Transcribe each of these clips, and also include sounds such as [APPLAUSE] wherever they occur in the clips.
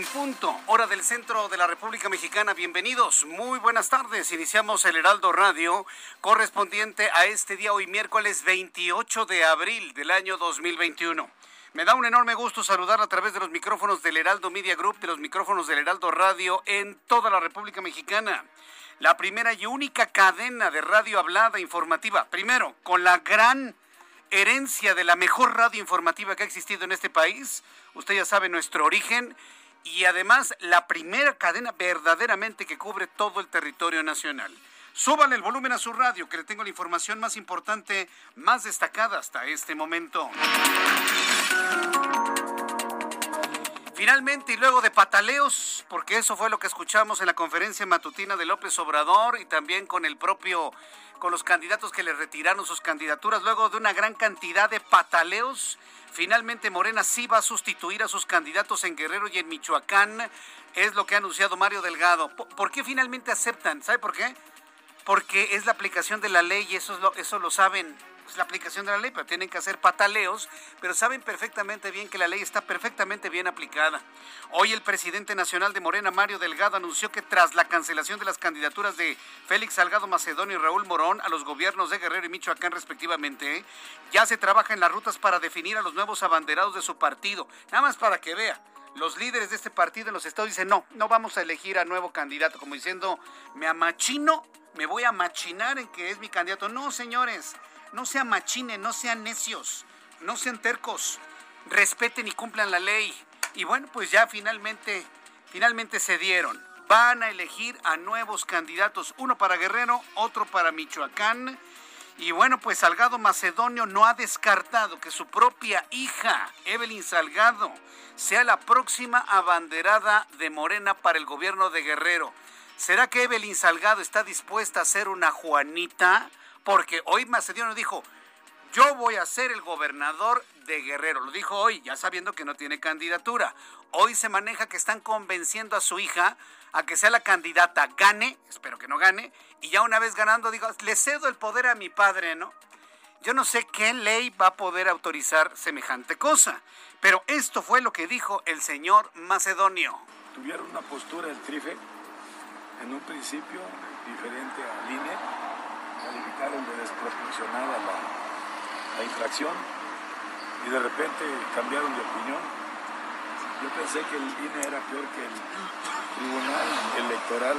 En punto, hora del centro de la República Mexicana. Bienvenidos, muy buenas tardes. Iniciamos el Heraldo Radio correspondiente a este día, hoy miércoles 28 de abril del año 2021. Me da un enorme gusto saludar a través de los micrófonos del Heraldo Media Group, de los micrófonos del Heraldo Radio en toda la República Mexicana. La primera y única cadena de radio hablada informativa. Primero, con la gran herencia de la mejor radio informativa que ha existido en este país. Usted ya sabe nuestro origen y además la primera cadena verdaderamente que cubre todo el territorio nacional. Súbale el volumen a su radio, que le tengo la información más importante, más destacada hasta este momento. Finalmente, y luego de pataleos, porque eso fue lo que escuchamos en la conferencia matutina de López Obrador y también con el propio, con los candidatos que le retiraron sus candidaturas, luego de una gran cantidad de pataleos, finalmente Morena sí va a sustituir a sus candidatos en Guerrero y en Michoacán, es lo que ha anunciado Mario Delgado. ¿Por qué finalmente aceptan? ¿Sabe por qué? Porque es la aplicación de la ley y eso, es lo, eso lo saben la aplicación de la ley, pero tienen que hacer pataleos, pero saben perfectamente bien que la ley está perfectamente bien aplicada. Hoy el presidente nacional de Morena, Mario Delgado, anunció que tras la cancelación de las candidaturas de Félix Salgado Macedonio y Raúl Morón a los gobiernos de Guerrero y Michoacán respectivamente, ya se trabaja en las rutas para definir a los nuevos abanderados de su partido. Nada más para que vea los líderes de este partido en los estados dicen, no, no vamos a elegir a nuevo candidato, como diciendo, me amachino, me voy a machinar en que es mi candidato. No, señores, no sean machines, no sean necios, no sean tercos, respeten y cumplan la ley. Y bueno, pues ya finalmente, finalmente se dieron. Van a elegir a nuevos candidatos, uno para Guerrero, otro para Michoacán. Y bueno, pues Salgado Macedonio no ha descartado que su propia hija, Evelyn Salgado, sea la próxima abanderada de Morena para el gobierno de Guerrero. ¿Será que Evelyn Salgado está dispuesta a ser una Juanita? Porque hoy Macedonio dijo, yo voy a ser el gobernador de Guerrero. Lo dijo hoy, ya sabiendo que no tiene candidatura. Hoy se maneja que están convenciendo a su hija a que sea la candidata, gane, espero que no gane, y ya una vez ganando, digo, le cedo el poder a mi padre, ¿no? Yo no sé qué ley va a poder autorizar semejante cosa, pero esto fue lo que dijo el señor Macedonio. Tuvieron una postura el trife en un principio diferente al INE de desproporcionada la, infracción y de repente cambiaron de opinión. Yo pensé que el INE era peor que el Tribunal Electoral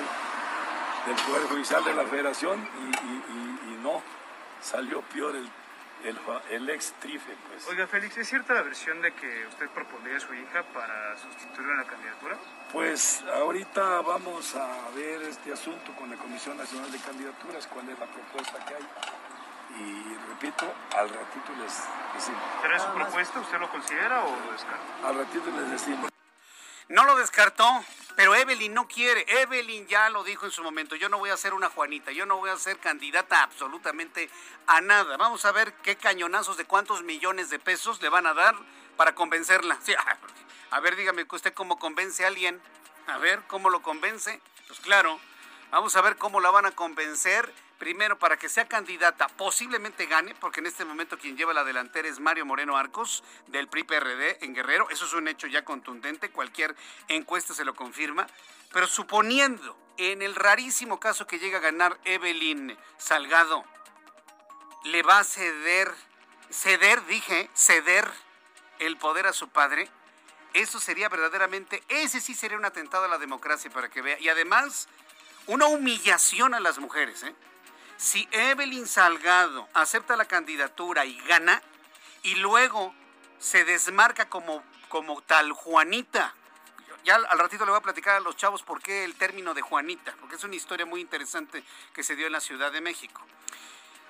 del Poder Judicial de la Federación y, y, y, y no, salió peor el, el, el, ex trife. Pues. Oiga, Félix, ¿es cierta la versión de que usted propondría a su hija para sustituirla en la candidatura? Pues ahorita vamos a ver este asunto con la Comisión Nacional de Candidaturas, cuál es la propuesta que hay. Y repito, al ratito les decimos. ¿Pero es su propuesta? ¿Usted lo considera o lo descarta? Al ratito les decimos. No lo descartó, pero Evelyn no quiere. Evelyn ya lo dijo en su momento. Yo no voy a ser una Juanita, yo no voy a ser candidata absolutamente a nada. Vamos a ver qué cañonazos de cuántos millones de pesos le van a dar para convencerla. Sí, a ver, dígame que usted cómo convence a alguien. A ver, ¿cómo lo convence? Pues claro, vamos a ver cómo la van a convencer primero para que sea candidata, posiblemente gane, porque en este momento quien lleva la delantera es Mario Moreno Arcos del PRI PRD en Guerrero, eso es un hecho ya contundente, cualquier encuesta se lo confirma, pero suponiendo en el rarísimo caso que llega a ganar Evelyn Salgado, le va a ceder, ceder, dije, ceder el poder a su padre, eso sería verdaderamente, ese sí sería un atentado a la democracia para que vea. Y además, una humillación a las mujeres. ¿eh? Si Evelyn Salgado acepta la candidatura y gana, y luego se desmarca como, como tal Juanita, ya al ratito le voy a platicar a los chavos por qué el término de Juanita, porque es una historia muy interesante que se dio en la Ciudad de México.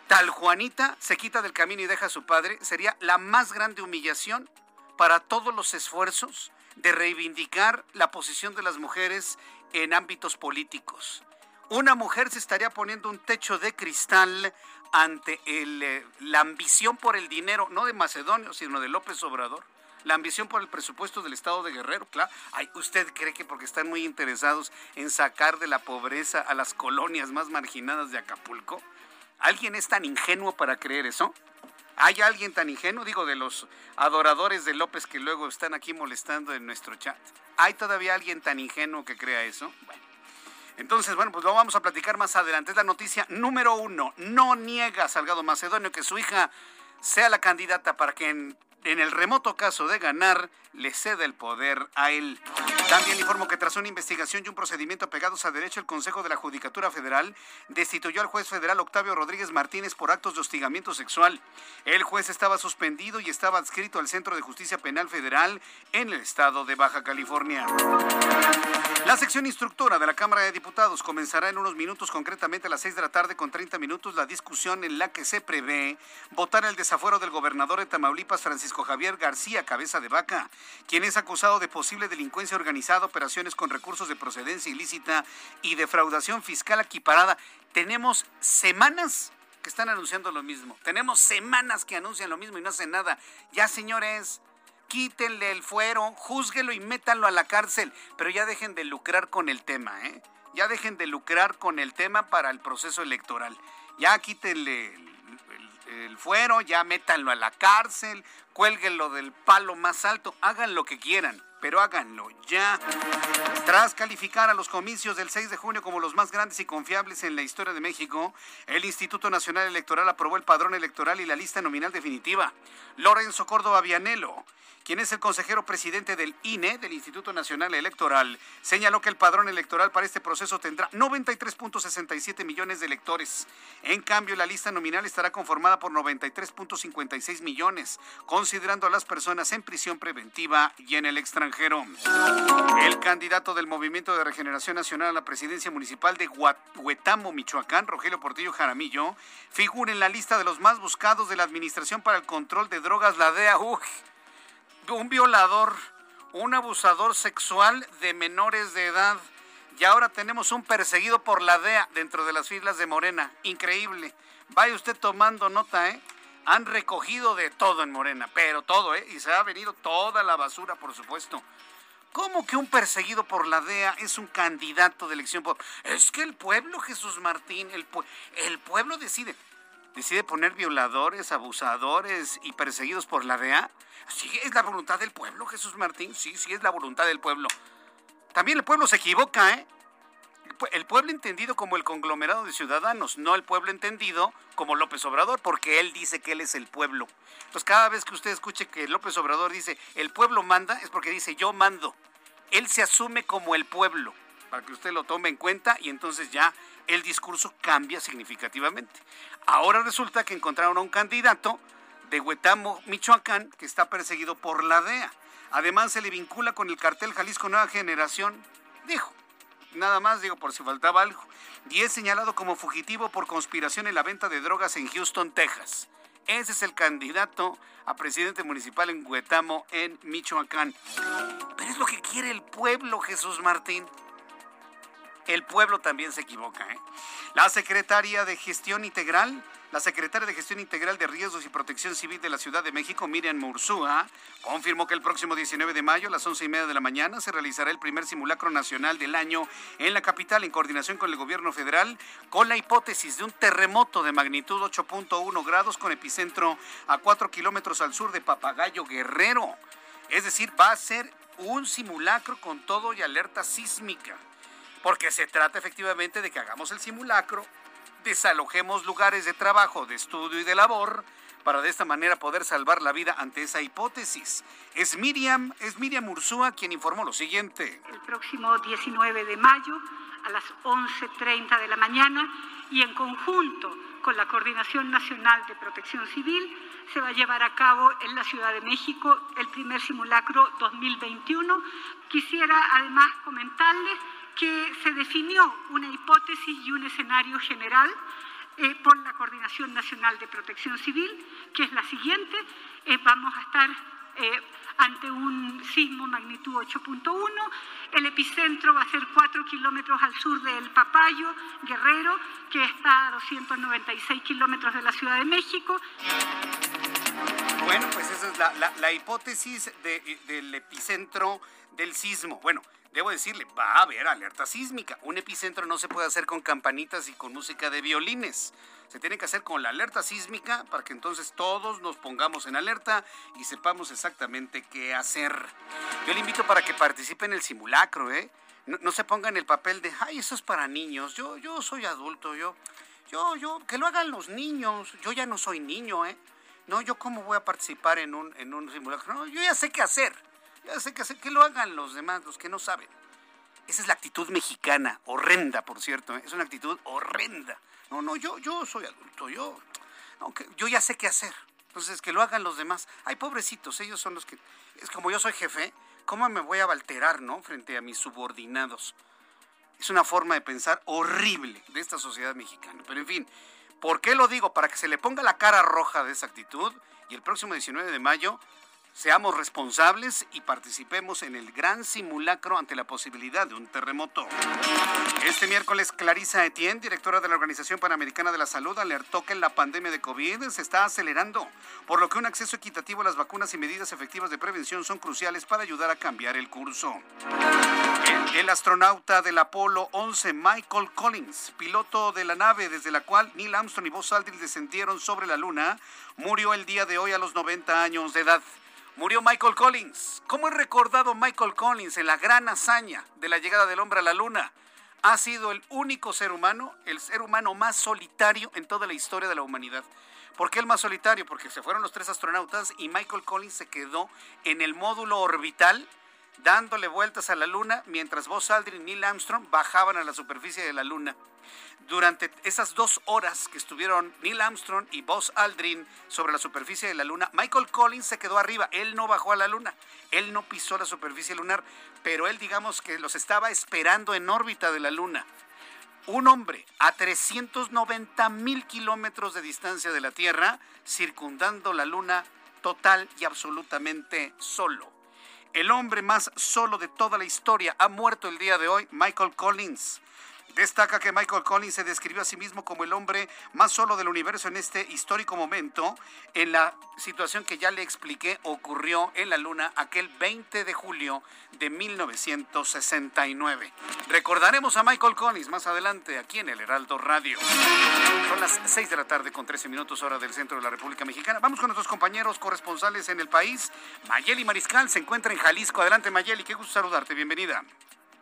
Tal Juanita se quita del camino y deja a su padre, sería la más grande humillación para todos los esfuerzos de reivindicar la posición de las mujeres en ámbitos políticos. Una mujer se estaría poniendo un techo de cristal ante eh, la ambición por el dinero, no de Macedonio, sino de López Obrador. La ambición por el presupuesto del Estado de Guerrero, claro. ¿Usted cree que porque están muy interesados en sacar de la pobreza a las colonias más marginadas de Acapulco? ¿Alguien es tan ingenuo para creer eso? ¿Hay alguien tan ingenuo? Digo, de los adoradores de López que luego están aquí molestando en nuestro chat. ¿Hay todavía alguien tan ingenuo que crea eso? Bueno. Entonces, bueno, pues lo vamos a platicar más adelante. Es la noticia número uno. No niega Salgado Macedonio que su hija sea la candidata para que en en el remoto caso de ganar, le cede el poder a él. También informo que tras una investigación y un procedimiento pegados a derecho, el Consejo de la Judicatura Federal destituyó al juez federal Octavio Rodríguez Martínez por actos de hostigamiento sexual. El juez estaba suspendido y estaba adscrito al Centro de Justicia Penal Federal en el estado de Baja California. La sección instructora de la Cámara de Diputados comenzará en unos minutos, concretamente a las 6 de la tarde con 30 minutos, la discusión en la que se prevé votar el desafuero del gobernador de Tamaulipas, Francisco Javier García Cabeza de Vaca, quien es acusado de posible delincuencia organizada, operaciones con recursos de procedencia ilícita y defraudación fiscal equiparada. Tenemos semanas que están anunciando lo mismo. Tenemos semanas que anuncian lo mismo y no hacen nada. Ya, señores, quítenle el fuero, júzguelo y métanlo a la cárcel, pero ya dejen de lucrar con el tema, ¿eh? Ya dejen de lucrar con el tema para el proceso electoral. Ya quítenle el fuero, ya métanlo a la cárcel, cuélguenlo del palo más alto, hagan lo que quieran, pero háganlo ya. Tras calificar a los comicios del 6 de junio como los más grandes y confiables en la historia de México, el Instituto Nacional Electoral aprobó el padrón electoral y la lista nominal definitiva. Lorenzo Córdoba Vianelo quien es el consejero presidente del INE, del Instituto Nacional Electoral, señaló que el padrón electoral para este proceso tendrá 93.67 millones de electores. En cambio, la lista nominal estará conformada por 93.56 millones, considerando a las personas en prisión preventiva y en el extranjero. El candidato del Movimiento de Regeneración Nacional a la presidencia municipal de Huetamo, Michoacán, Rogelio Portillo Jaramillo, figura en la lista de los más buscados de la Administración para el Control de Drogas, la DEA un violador, un abusador sexual de menores de edad. Y ahora tenemos un perseguido por la DEA dentro de las filas de Morena. Increíble. Vaya usted tomando nota, ¿eh? Han recogido de todo en Morena, pero todo, ¿eh? Y se ha venido toda la basura, por supuesto. ¿Cómo que un perseguido por la DEA es un candidato de elección? Es que el pueblo, Jesús Martín, el, el pueblo decide. ¿Decide poner violadores, abusadores y perseguidos por la DEA? Sí, es la voluntad del pueblo, Jesús Martín. Sí, sí, es la voluntad del pueblo. También el pueblo se equivoca, ¿eh? El pueblo entendido como el conglomerado de ciudadanos, no el pueblo entendido como López Obrador, porque él dice que él es el pueblo. Entonces, cada vez que usted escuche que López Obrador dice el pueblo manda, es porque dice yo mando. Él se asume como el pueblo, para que usted lo tome en cuenta y entonces ya el discurso cambia significativamente. Ahora resulta que encontraron a un candidato de Huetamo, Michoacán, que está perseguido por la DEA. Además, se le vincula con el cartel Jalisco Nueva Generación, dijo. Nada más digo por si faltaba algo. Y es señalado como fugitivo por conspiración en la venta de drogas en Houston, Texas. Ese es el candidato a presidente municipal en Huetamo, en Michoacán. Pero es lo que quiere el pueblo, Jesús Martín. El pueblo también se equivoca. ¿eh? La secretaria de Gestión Integral La secretaria de Gestión Integral de Riesgos y Protección Civil de la Ciudad de México, Miriam Mursúa, confirmó que el próximo 19 de mayo a las 11 y media de la mañana se realizará el primer simulacro nacional del año en la capital en coordinación con el gobierno federal con la hipótesis de un terremoto de magnitud 8.1 grados con epicentro a 4 kilómetros al sur de Papagayo Guerrero. Es decir, va a ser un simulacro con todo y alerta sísmica. Porque se trata efectivamente de que hagamos el simulacro, desalojemos lugares de trabajo, de estudio y de labor para de esta manera poder salvar la vida ante esa hipótesis. Es Miriam, es Miriam Ursúa quien informó lo siguiente. El próximo 19 de mayo a las 11.30 de la mañana y en conjunto con la Coordinación Nacional de Protección Civil se va a llevar a cabo en la Ciudad de México el primer simulacro 2021. Quisiera además comentarles que se definió una hipótesis y un escenario general eh, por la Coordinación Nacional de Protección Civil, que es la siguiente. Eh, vamos a estar eh, ante un sismo magnitud 8.1. El epicentro va a ser 4 kilómetros al sur del Papayo, Guerrero, que está a 296 kilómetros de la Ciudad de México. Bueno, pues esa es la, la, hipótesis del epicentro del sismo. Bueno, debo decirle, va a haber alerta sísmica. Un epicentro no se puede hacer con campanitas y con música de violines. Se tiene que hacer con la alerta sísmica para que entonces todos nos pongamos en alerta y sepamos exactamente qué hacer. Yo le invito para que participe en el simulacro, ¿eh? No, se ponga en el papel de, ay, eso es para niños. Yo, yo soy adulto, yo, yo, yo, que lo hagan los niños. Yo ya no soy niño, ¿eh? No, yo cómo voy a participar en un, en un simulacro. No, yo ya sé qué hacer. Ya sé que, que lo hagan los demás, los que no saben. Esa es la actitud mexicana, horrenda, por cierto. ¿eh? Es una actitud horrenda. No, no, yo, yo soy adulto, yo, yo ya sé qué hacer. Entonces, que lo hagan los demás. Ay, pobrecitos, ellos son los que... Es como yo soy jefe, ¿cómo me voy a alterar, no? Frente a mis subordinados. Es una forma de pensar horrible de esta sociedad mexicana. Pero en fin, ¿por qué lo digo? Para que se le ponga la cara roja de esa actitud y el próximo 19 de mayo Seamos responsables y participemos en el gran simulacro ante la posibilidad de un terremoto. Este miércoles, Clarisa Etienne, directora de la Organización Panamericana de la Salud, alertó que la pandemia de COVID se está acelerando, por lo que un acceso equitativo a las vacunas y medidas efectivas de prevención son cruciales para ayudar a cambiar el curso. El, astronauta del Apolo 11, Michael Collins, piloto de la nave desde la cual Neil Armstrong y Buzz Aldrin descendieron sobre la Luna, murió el día de hoy a los 90 años de edad murió Michael Collins. ¿Cómo es recordado Michael Collins en la gran hazaña de la llegada del hombre a la luna? Ha sido el único ser humano, el ser humano más solitario en toda la historia de la humanidad. ¿Por qué el más solitario? Porque se fueron los tres astronautas y Michael Collins se quedó en el módulo orbital dándole vueltas a la luna mientras Buzz Aldrin y Neil Armstrong bajaban a la superficie de la luna durante esas dos horas que estuvieron Neil Armstrong y Buzz Aldrin sobre la superficie de la Luna, Michael Collins se quedó arriba. Él no bajó a la Luna, él no pisó la superficie lunar, pero él digamos que los estaba esperando en órbita de la Luna. Un hombre a 390 mil kilómetros de distancia de la Tierra, circundando la Luna total y absolutamente solo. El hombre más solo de toda la historia ha muerto el día de hoy, Michael Collins. Destaca que Michael Collins se describió a sí mismo como el hombre más solo del universo en este histórico momento, en la situación que ya le expliqué ocurrió en la Luna aquel 20 de julio de 1969. Recordaremos a Michael Collins más adelante aquí en el Heraldo Radio. Son las 6 de la tarde con 13 minutos hora del centro de la República Mexicana. Vamos con nuestros compañeros corresponsales en el país. Mayeli Mariscal se encuentra en Jalisco. Adelante Mayeli, qué gusto saludarte. Bienvenida.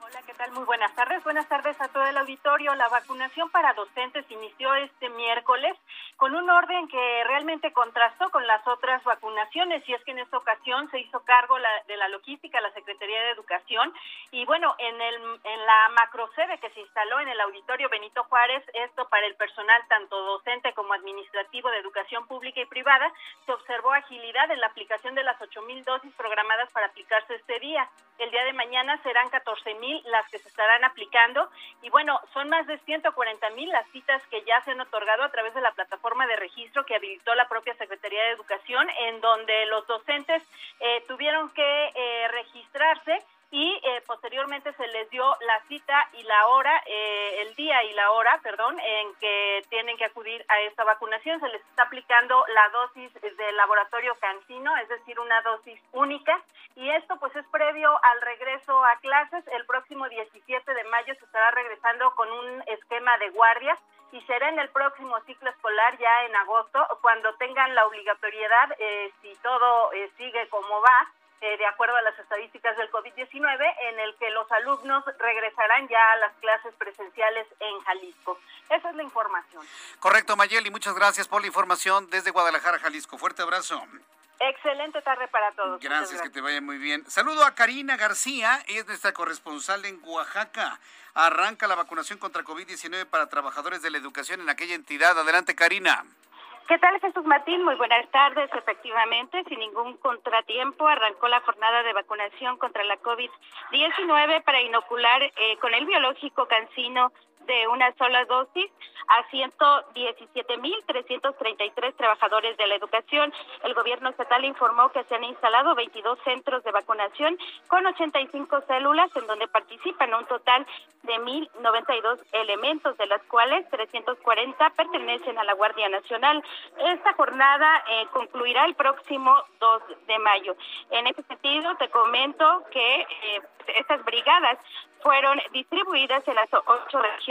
Hola, ¿qué tal? Muy buenas tardes. Buenas tardes a todo el auditorio. La vacunación para docentes inició este miércoles con un orden que realmente contrastó con las otras vacunaciones y es que en esta ocasión se hizo cargo de la logística la Secretaría de Educación y bueno, en, el, en la macrosede que se instaló en el auditorio Benito Juárez, esto para el personal tanto docente como administrativo de educación pública y privada, se observó agilidad en la aplicación de las 8.000 dosis programadas para aplicarse este día. El día de mañana serán 14.000 las que se estarán aplicando. Y bueno, son más de 140 mil las citas que ya se han otorgado a través de la plataforma de registro que habilitó la propia Secretaría de Educación, en donde los docentes eh, tuvieron que eh, registrarse y eh, posteriormente se les dio la cita y la hora, eh, el día y la hora, perdón, en que tienen que acudir a esta vacunación. Se les está aplicando la dosis del laboratorio Cancino, es decir, una dosis única. Y esto pues es previo al regreso a clases. El próximo 17 de mayo se estará regresando con un esquema de guardia y será en el próximo ciclo escolar ya en agosto cuando tengan la obligatoriedad, eh, si todo sigue como va, eh, de acuerdo a las estadísticas del COVID-19, en el que los alumnos regresarán ya a las clases presenciales en Jalisco. Esa es la información. Correcto, Mayeli, muchas gracias por la información desde Guadalajara, Jalisco. Fuerte abrazo. Excelente tarde para todos. Gracias, gracias, que te vaya muy bien. Saludo a Karina García, es nuestra corresponsal en Oaxaca. Arranca la vacunación contra COVID-19 para trabajadores de la educación en aquella entidad. Adelante, Karina. ¿Qué tal, Jesús Martín? Muy buenas tardes. Efectivamente, sin ningún contratiempo, arrancó la jornada de vacunación contra la COVID-19 para inocular eh, con el biológico cancino de una sola dosis a 117.333 trabajadores de la educación. El gobierno estatal informó que se han instalado 22 centros de vacunación con 85 células en donde participan un total de 1.092 elementos, de las cuales 340 pertenecen a la Guardia Nacional. Esta jornada eh, concluirá el próximo 2 de mayo. En ese sentido, te comento que eh, estas brigadas fueron distribuidas en las ocho regiones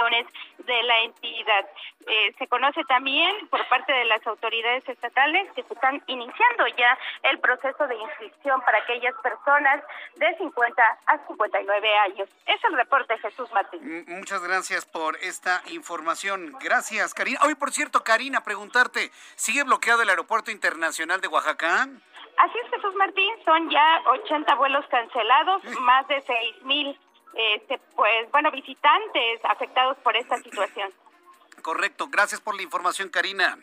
de la entidad. Eh, se conoce también por parte de las autoridades estatales que se están iniciando ya el proceso de inscripción para aquellas personas de 50 a 59 años. Es el reporte, Jesús Martín. Muchas gracias por esta información. Gracias, Karina. Hoy, por cierto, Karina, preguntarte, ¿sigue bloqueado el aeropuerto internacional de Oaxaca? Así es, Jesús Martín, son ya 80 vuelos cancelados, más de 6 mil este, pues, bueno, visitantes afectados por esta situación. Correcto, gracias por la información, Karina.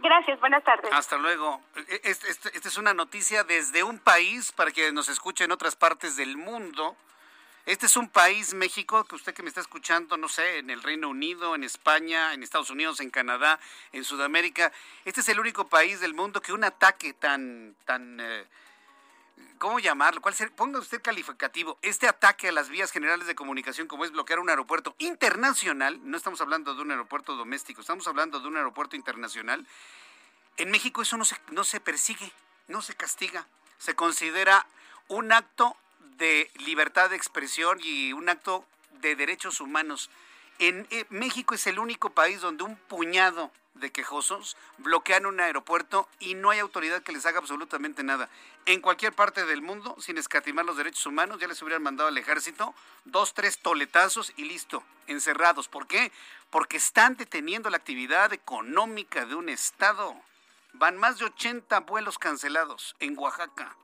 Gracias, buenas tardes. Hasta luego. Esta es una noticia desde un país para que nos escuche en otras partes del mundo. Este es un país, México, que usted que me está escuchando, no sé, en el Reino Unido, en España, en Estados Unidos, en Canadá, en Sudamérica. Este es el único país del mundo que un ataque tan, tan eh, ¿cómo llamarlo? ¿Cuál Ponga usted calificativo. Este ataque a las vías generales de comunicación, como es bloquear un aeropuerto internacional, no estamos hablando de un aeropuerto doméstico, estamos hablando de un aeropuerto internacional. En México eso no se, no se persigue, no se castiga. Se considera un acto de libertad de expresión y un acto de derechos humanos. En eh, México es el único país donde un puñado de quejosos bloquean un aeropuerto y no hay autoridad que les haga absolutamente nada. En cualquier parte del mundo, sin escatimar los derechos humanos, ya les hubieran mandado al ejército dos, tres toletazos y listo, encerrados. ¿Por qué? Porque están deteniendo la actividad económica de un estado. Van más de 80 vuelos cancelados en Oaxaca.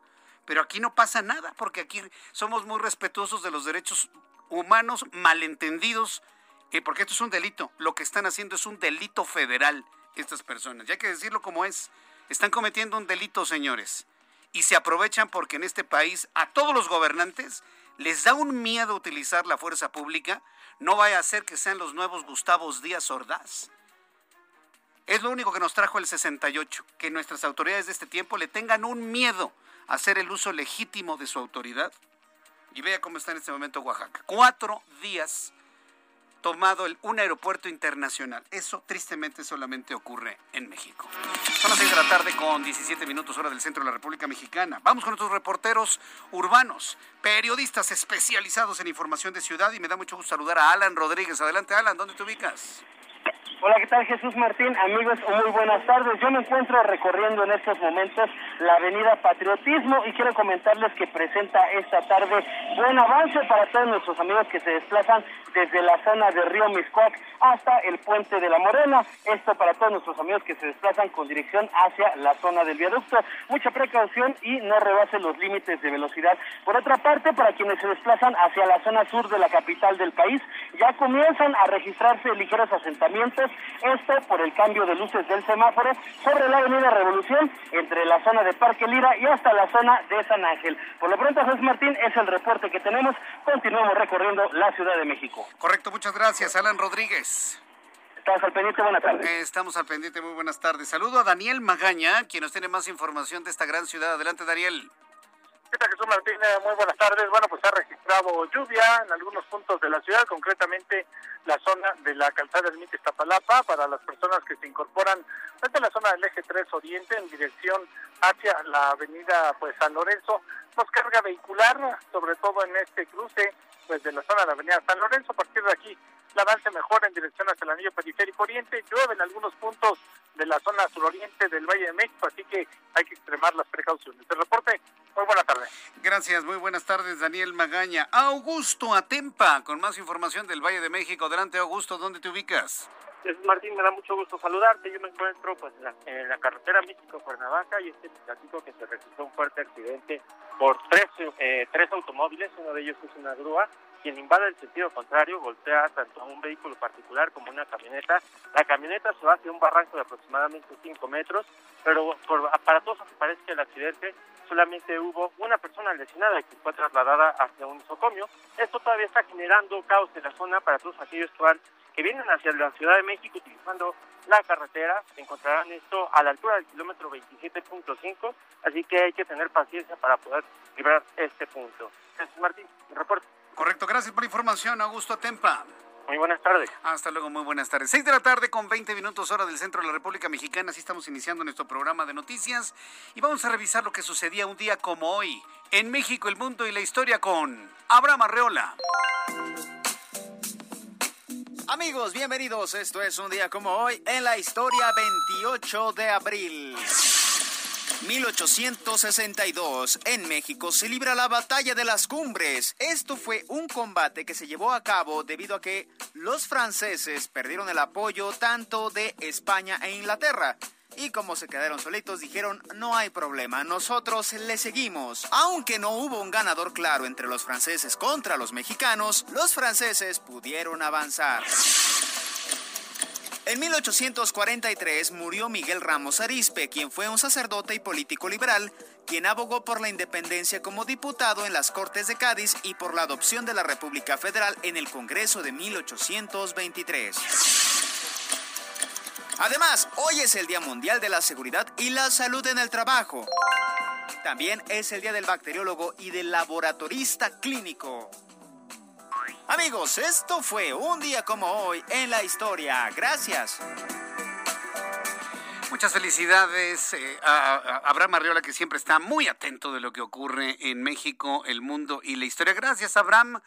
Pero aquí no pasa nada, porque aquí somos muy respetuosos de los derechos humanos malentendidos porque esto es un delito. Lo que están haciendo es un delito federal estas personas. Ya hay que decirlo como es. Están cometiendo un delito, señores. Y se aprovechan porque en este país a todos los gobernantes les da un miedo utilizar la fuerza pública. No vaya a ser que sean los nuevos Gustavos Díaz Ordaz. Es lo único que nos trajo el 68, que nuestras autoridades de este tiempo le tengan un miedo a hacer el uso legítimo de su autoridad. Y vea cómo está en este momento Oaxaca. Cuatro días tomado el, un aeropuerto internacional. Eso tristemente solamente ocurre en México. Son las 6 de la tarde con 17 minutos hora del centro de la República Mexicana. Vamos con nuestros reporteros urbanos, periodistas especializados en información de ciudad y me da mucho gusto saludar a Alan Rodríguez. Adelante Alan, ¿dónde te ubicas? Hola, ¿qué tal Jesús Martín? Amigos, muy buenas tardes. Yo me encuentro recorriendo en estos momentos la avenida Patriotismo y quiero comentarles que presenta esta tarde buen avance para todos nuestros amigos que se desplazan desde la zona de Río Miscuac hasta el puente de la Morena. Esto para todos nuestros amigos que se desplazan con dirección hacia la zona del viaducto. Mucha precaución y no rebasen los límites de velocidad. Por otra parte, para quienes se desplazan hacia la zona sur de la capital del país, ya comienzan a registrarse ligeros asentamientos esto por el cambio de luces del semáforo sobre la avenida Revolución entre la zona de Parque Lira y hasta la zona de San Ángel. Por lo pronto, José Martín, es el reporte que tenemos. Continuamos recorriendo la Ciudad de México. Correcto, muchas gracias. Alan Rodríguez. Estamos al pendiente, buenas tardes. Estamos al pendiente, muy buenas tardes. Saludo a Daniel Magaña, quien nos tiene más información de esta gran ciudad. Adelante, Daniel. ¿Qué Jesús Martín? Muy buenas tardes. Bueno, pues ha registrado lluvia en algunos puntos de la ciudad, concretamente la zona de la calzada del Mite Iztapalapa, para las personas que se incorporan desde la zona del eje 3 Oriente en dirección hacia la avenida pues San Lorenzo. Nos carga vehicular, sobre todo en este cruce pues de la zona de la avenida San Lorenzo. A partir de aquí el avance mejora en dirección hacia el anillo periférico oriente. Llueve en algunos puntos de la zona suroriente del Valle de México, así que hay que extremar las precauciones. El reporte, muy buena tarde. Gracias, muy buenas tardes, Daniel Magaña. Augusto Atempa, con más información del Valle de México. Adelante, Augusto, ¿dónde te ubicas? Martín, me da mucho gusto saludarte. Yo me encuentro pues, en, la, carretera Místico-Cuernavaca y este platico que se registró un fuerte accidente por tres, eh, tres automóviles. Uno de ellos es una grúa quien invade el sentido contrario golpea tanto a un vehículo particular como una camioneta. La camioneta se va hacia un barranco de aproximadamente 5 metros, pero por, para todos parece que el accidente solamente hubo una persona lesionada que fue trasladada hacia un nosocomio. Esto todavía está generando caos en la zona para todos aquellos que van que vienen hacia la Ciudad de México utilizando la carretera, encontrarán esto a la altura del kilómetro 27.5, así que hay que tener paciencia para poder librar este punto. Jesús Martín, reporte. Correcto, gracias por la información, Augusto Atempa. Muy buenas tardes. Hasta luego, muy buenas tardes. Seis de la tarde con 20 minutos hora del centro de la República Mexicana. Así estamos iniciando nuestro programa de noticias y vamos a revisar lo que sucedía un día como hoy en México, el mundo y la historia con Abraham Arreola. Amigos, bienvenidos. Esto es un día como hoy en la historia 28 de abril. 1862, en México se libra la batalla de las cumbres. Esto fue un combate que se llevó a cabo debido a que los franceses perdieron el apoyo tanto de España e Inglaterra. Y como se quedaron solitos, dijeron, no hay problema, nosotros le seguimos. Aunque no hubo un ganador claro entre los franceses contra los mexicanos, los franceses pudieron avanzar. En 1843 murió Miguel Ramos Arispe, quien fue un sacerdote y político liberal, quien abogó por la independencia como diputado en las Cortes de Cádiz y por la adopción de la República Federal en el Congreso de 1823. Además, hoy es el Día Mundial de la Seguridad y la Salud en el Trabajo. También es el Día del Bacteriólogo y del Laboratorista Clínico. Amigos, esto fue un día como hoy en la historia. Gracias. Muchas felicidades eh, a, Abraham Arriola, que siempre está muy atento de lo que ocurre en México, el mundo y la historia. Gracias, Abraham.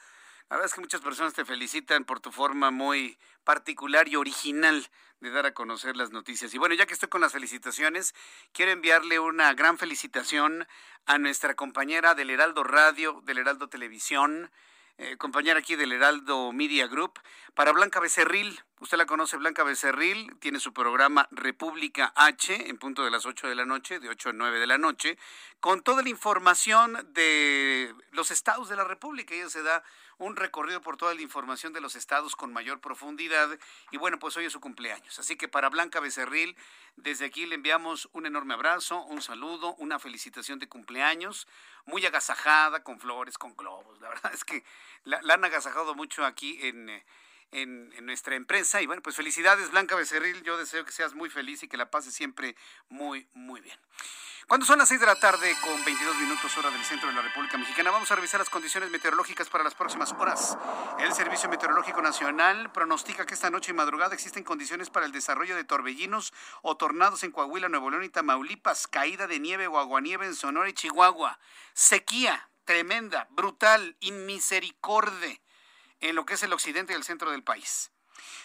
La verdad es que muchas personas te felicitan por tu forma muy particular y original de dar a conocer las noticias. Y bueno, ya que estoy con las felicitaciones, quiero enviarle una gran felicitación a nuestra compañera del Heraldo Radio, del Heraldo Televisión, eh, compañera aquí del Heraldo Media Group, para Blanca Becerril. Usted la conoce, Blanca Becerril, tiene su programa República H en punto de las 8 de la noche, de 8 a 9 de la noche, con toda la información de los estados de la República. Ella se da un recorrido por toda la información de los estados con mayor profundidad. Y bueno, pues hoy es su cumpleaños. Así que para Blanca Becerril, desde aquí le enviamos un enorme abrazo, un saludo, una felicitación de cumpleaños, muy agasajada, con flores, con globos. La verdad es que la, han agasajado mucho aquí en... En, nuestra empresa. Y bueno, pues felicidades, Blanca Becerril. Yo deseo que seas muy feliz y que la pases siempre muy, muy bien. Cuando son las 6 de la tarde con 22 minutos hora del centro de la República Mexicana, vamos a revisar las condiciones meteorológicas para las próximas horas. El Servicio Meteorológico Nacional pronostica que esta noche y madrugada existen condiciones para el desarrollo de torbellinos o tornados en Coahuila, Nuevo León y Tamaulipas, caída de nieve o aguanieve en Sonora y Chihuahua, sequía tremenda, brutal, inmisericorde en lo que es el occidente y el centro del país.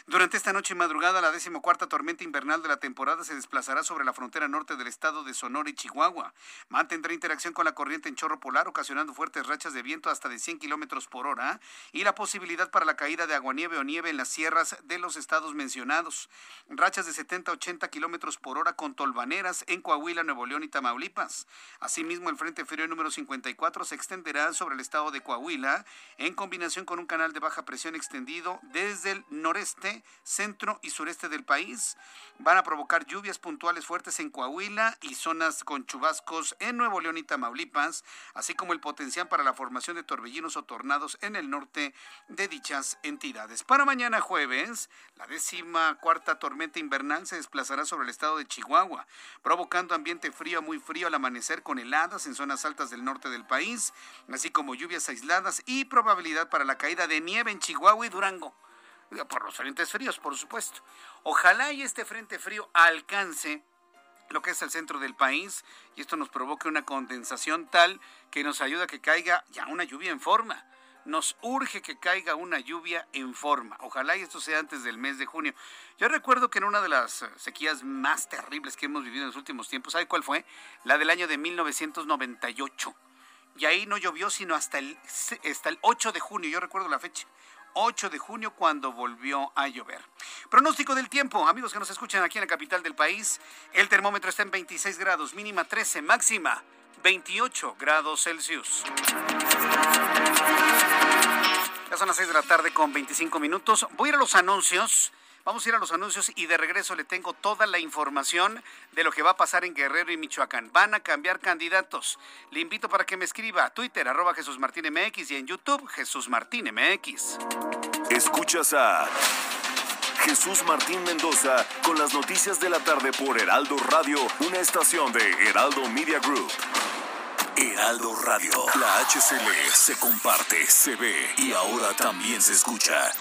Durante esta noche y madrugada, la decimocuarta tormenta invernal de la temporada se desplazará sobre la frontera norte del estado de Sonora y Chihuahua. Mantendrá interacción con la corriente en chorro polar, ocasionando fuertes rachas de viento hasta de 100 kilómetros por hora y la posibilidad para la caída de aguanieve o nieve en las sierras de los estados mencionados. Rachas de 70-80 kilómetros por hora con tolvaneras en Coahuila, Nuevo León y Tamaulipas. Asimismo, el Frente Frío número 54 se extenderá sobre el estado de Coahuila en combinación con un canal de baja presión extendido desde el noreste noreste, centro y sureste del país. Van a provocar lluvias puntuales fuertes en Coahuila y zonas con chubascos en Nuevo León y Tamaulipas, así como el potencial para la formación de torbellinos o tornados en el norte de dichas entidades. Para mañana jueves, la décima cuarta tormenta invernal se desplazará sobre el estado de Chihuahua, provocando ambiente frío a muy frío al amanecer con heladas en zonas altas del norte del país, así como lluvias aisladas y probabilidad para la caída de nieve en Chihuahua y Durango por los frentes fríos, por supuesto. Ojalá y este frente frío alcance lo que es el centro del país y esto nos provoque una condensación tal que nos ayuda a que caiga ya una lluvia en forma. Nos urge que caiga una lluvia en forma. Ojalá y esto sea antes del mes de junio. Yo recuerdo que en una de las sequías más terribles que hemos vivido en los últimos tiempos, ¿sabe cuál fue? La del año de 1998. Y ahí no llovió sino hasta el, hasta el 8 de junio, yo recuerdo la fecha. 8 de junio cuando volvió a llover. Pronóstico del tiempo, amigos que nos escuchan aquí en la capital del país, el termómetro está en 26 grados, mínima 13, máxima 28 grados Celsius. Ya son las 6 de la tarde con 25 minutos. Voy a ir a los anuncios. Vamos a ir a los anuncios y de regreso le tengo toda la información de lo que va a pasar en Guerrero y Michoacán. Van a cambiar candidatos. Le invito para que me escriba a Twitter, arroba Jesús Martín MX y en YouTube, Jesús Martín MX. Escuchas a Jesús Martín Mendoza con las noticias de la tarde por Heraldo Radio, una estación de Heraldo Media Group. Heraldo Radio, la HCL se comparte, se ve y ahora también se escucha.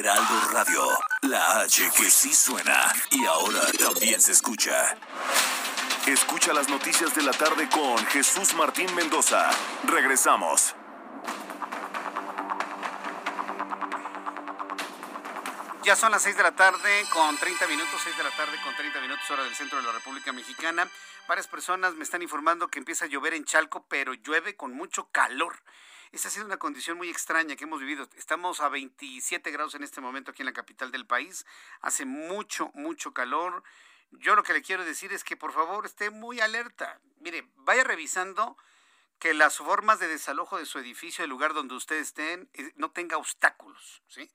Heraldo Radio, la H que sí suena y ahora también se escucha. Escucha las noticias de la tarde con Jesús Martín Mendoza. Regresamos. Ya son las 6 de la tarde con 30 minutos, 6 de la tarde con 30 minutos hora del centro de la República Mexicana. Varias personas me están informando que empieza a llover en Chalco, pero llueve con mucho calor. Esta ha sido una condición muy extraña que hemos vivido. Estamos a 27 grados en este momento aquí en la capital del país. Hace mucho, mucho calor. Yo lo que le quiero decir es que por favor esté muy alerta. Mire, vaya revisando que las formas de desalojo de su edificio, el lugar donde ustedes estén, eh, no tenga obstáculos, ¿sí?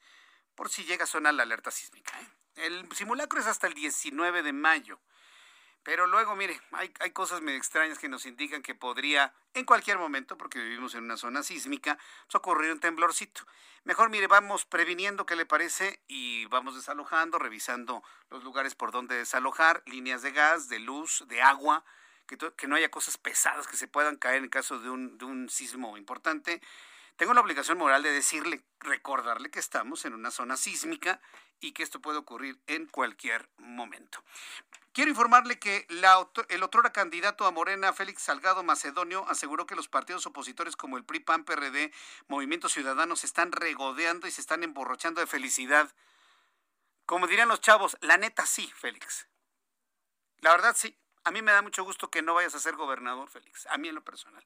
Por si llega a sonar la alerta sísmica. ¿eh? El simulacro es hasta el 19 de mayo. Pero luego, mire, hay, cosas medio extrañas que nos indican que podría, en cualquier momento, porque vivimos en una zona sísmica, ocurrir un temblorcito. Mejor, mire, vamos previniendo qué le parece y vamos desalojando, revisando los lugares por donde desalojar, líneas de gas, de luz, de agua, que, que no haya cosas pesadas que se puedan caer en caso de un, de un sismo importante. Tengo la obligación moral de decirle, recordarle que estamos en una zona sísmica y que esto puede ocurrir en cualquier momento. Quiero informarle que la, el otrora candidato a Morena, Félix Salgado Macedonio, aseguró que los partidos opositores como el PRI, PAN, PRD, Movimiento Ciudadano se están regodeando y se están emborrachando de felicidad. Como dirían los chavos, la neta sí, Félix. La verdad sí. A mí me da mucho gusto que no vayas a ser gobernador, Félix. A mí en lo personal.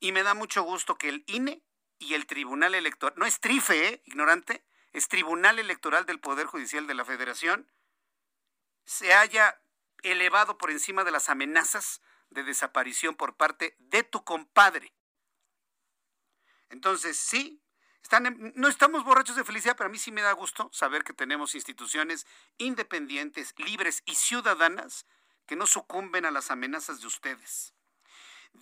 Y me da mucho gusto que el INE y el Tribunal Electoral, no es TRIFE, ¿eh? ignorante, es Tribunal Electoral del Poder Judicial de la Federación, se haya elevado por encima de las amenazas de desaparición por parte de tu compadre. Entonces, sí, están no estamos borrachos de felicidad, pero a mí sí me da gusto saber que tenemos instituciones independientes, libres y ciudadanas que no sucumben a las amenazas de ustedes.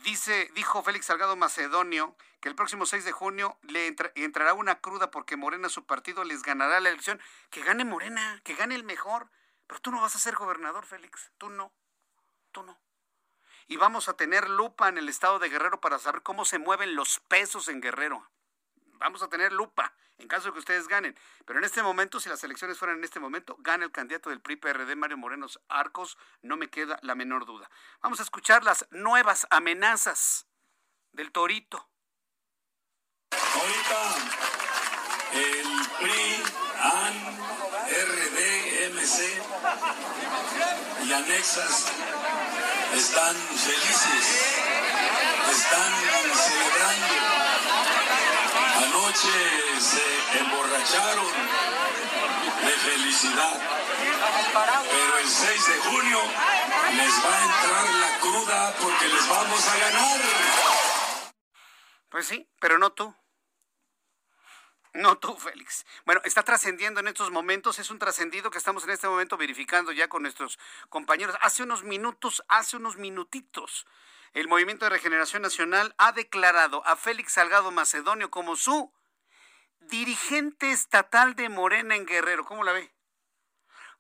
Dice, dijo Félix Salgado Macedonio que el próximo 6 de junio le entrará una cruda porque Morena, su partido, les ganará la elección. Que gane Morena, que gane el mejor. Pero tú no vas a ser gobernador, Félix. Tú no. Tú no. Y vamos a tener lupa en el estado de Guerrero para saber cómo se mueven los pesos en Guerrero. Vamos a tener lupa en caso de que ustedes ganen. Pero en este momento, si las elecciones fueran en este momento, gana el candidato del PRI PRD, Mario Moreno Arcos, no me queda la menor duda. Vamos a escuchar las nuevas amenazas del Torito. Ahorita el PRI, AN, RD, MC y anexas están felices, están celebrando. Se emborracharon de felicidad. Pero el 6 de junio les va a entrar la cruda porque les vamos a ganar. Pues sí, pero no tú. No tú, Félix. Bueno, está trascendiendo en estos momentos, es un trascendido que estamos en este momento verificando ya con nuestros compañeros. Hace unos minutos, hace unos minutitos, el Movimiento de Regeneración Nacional ha declarado a Félix Salgado Macedonio como su dirigente estatal de Morena en Guerrero. ¿Cómo la ve?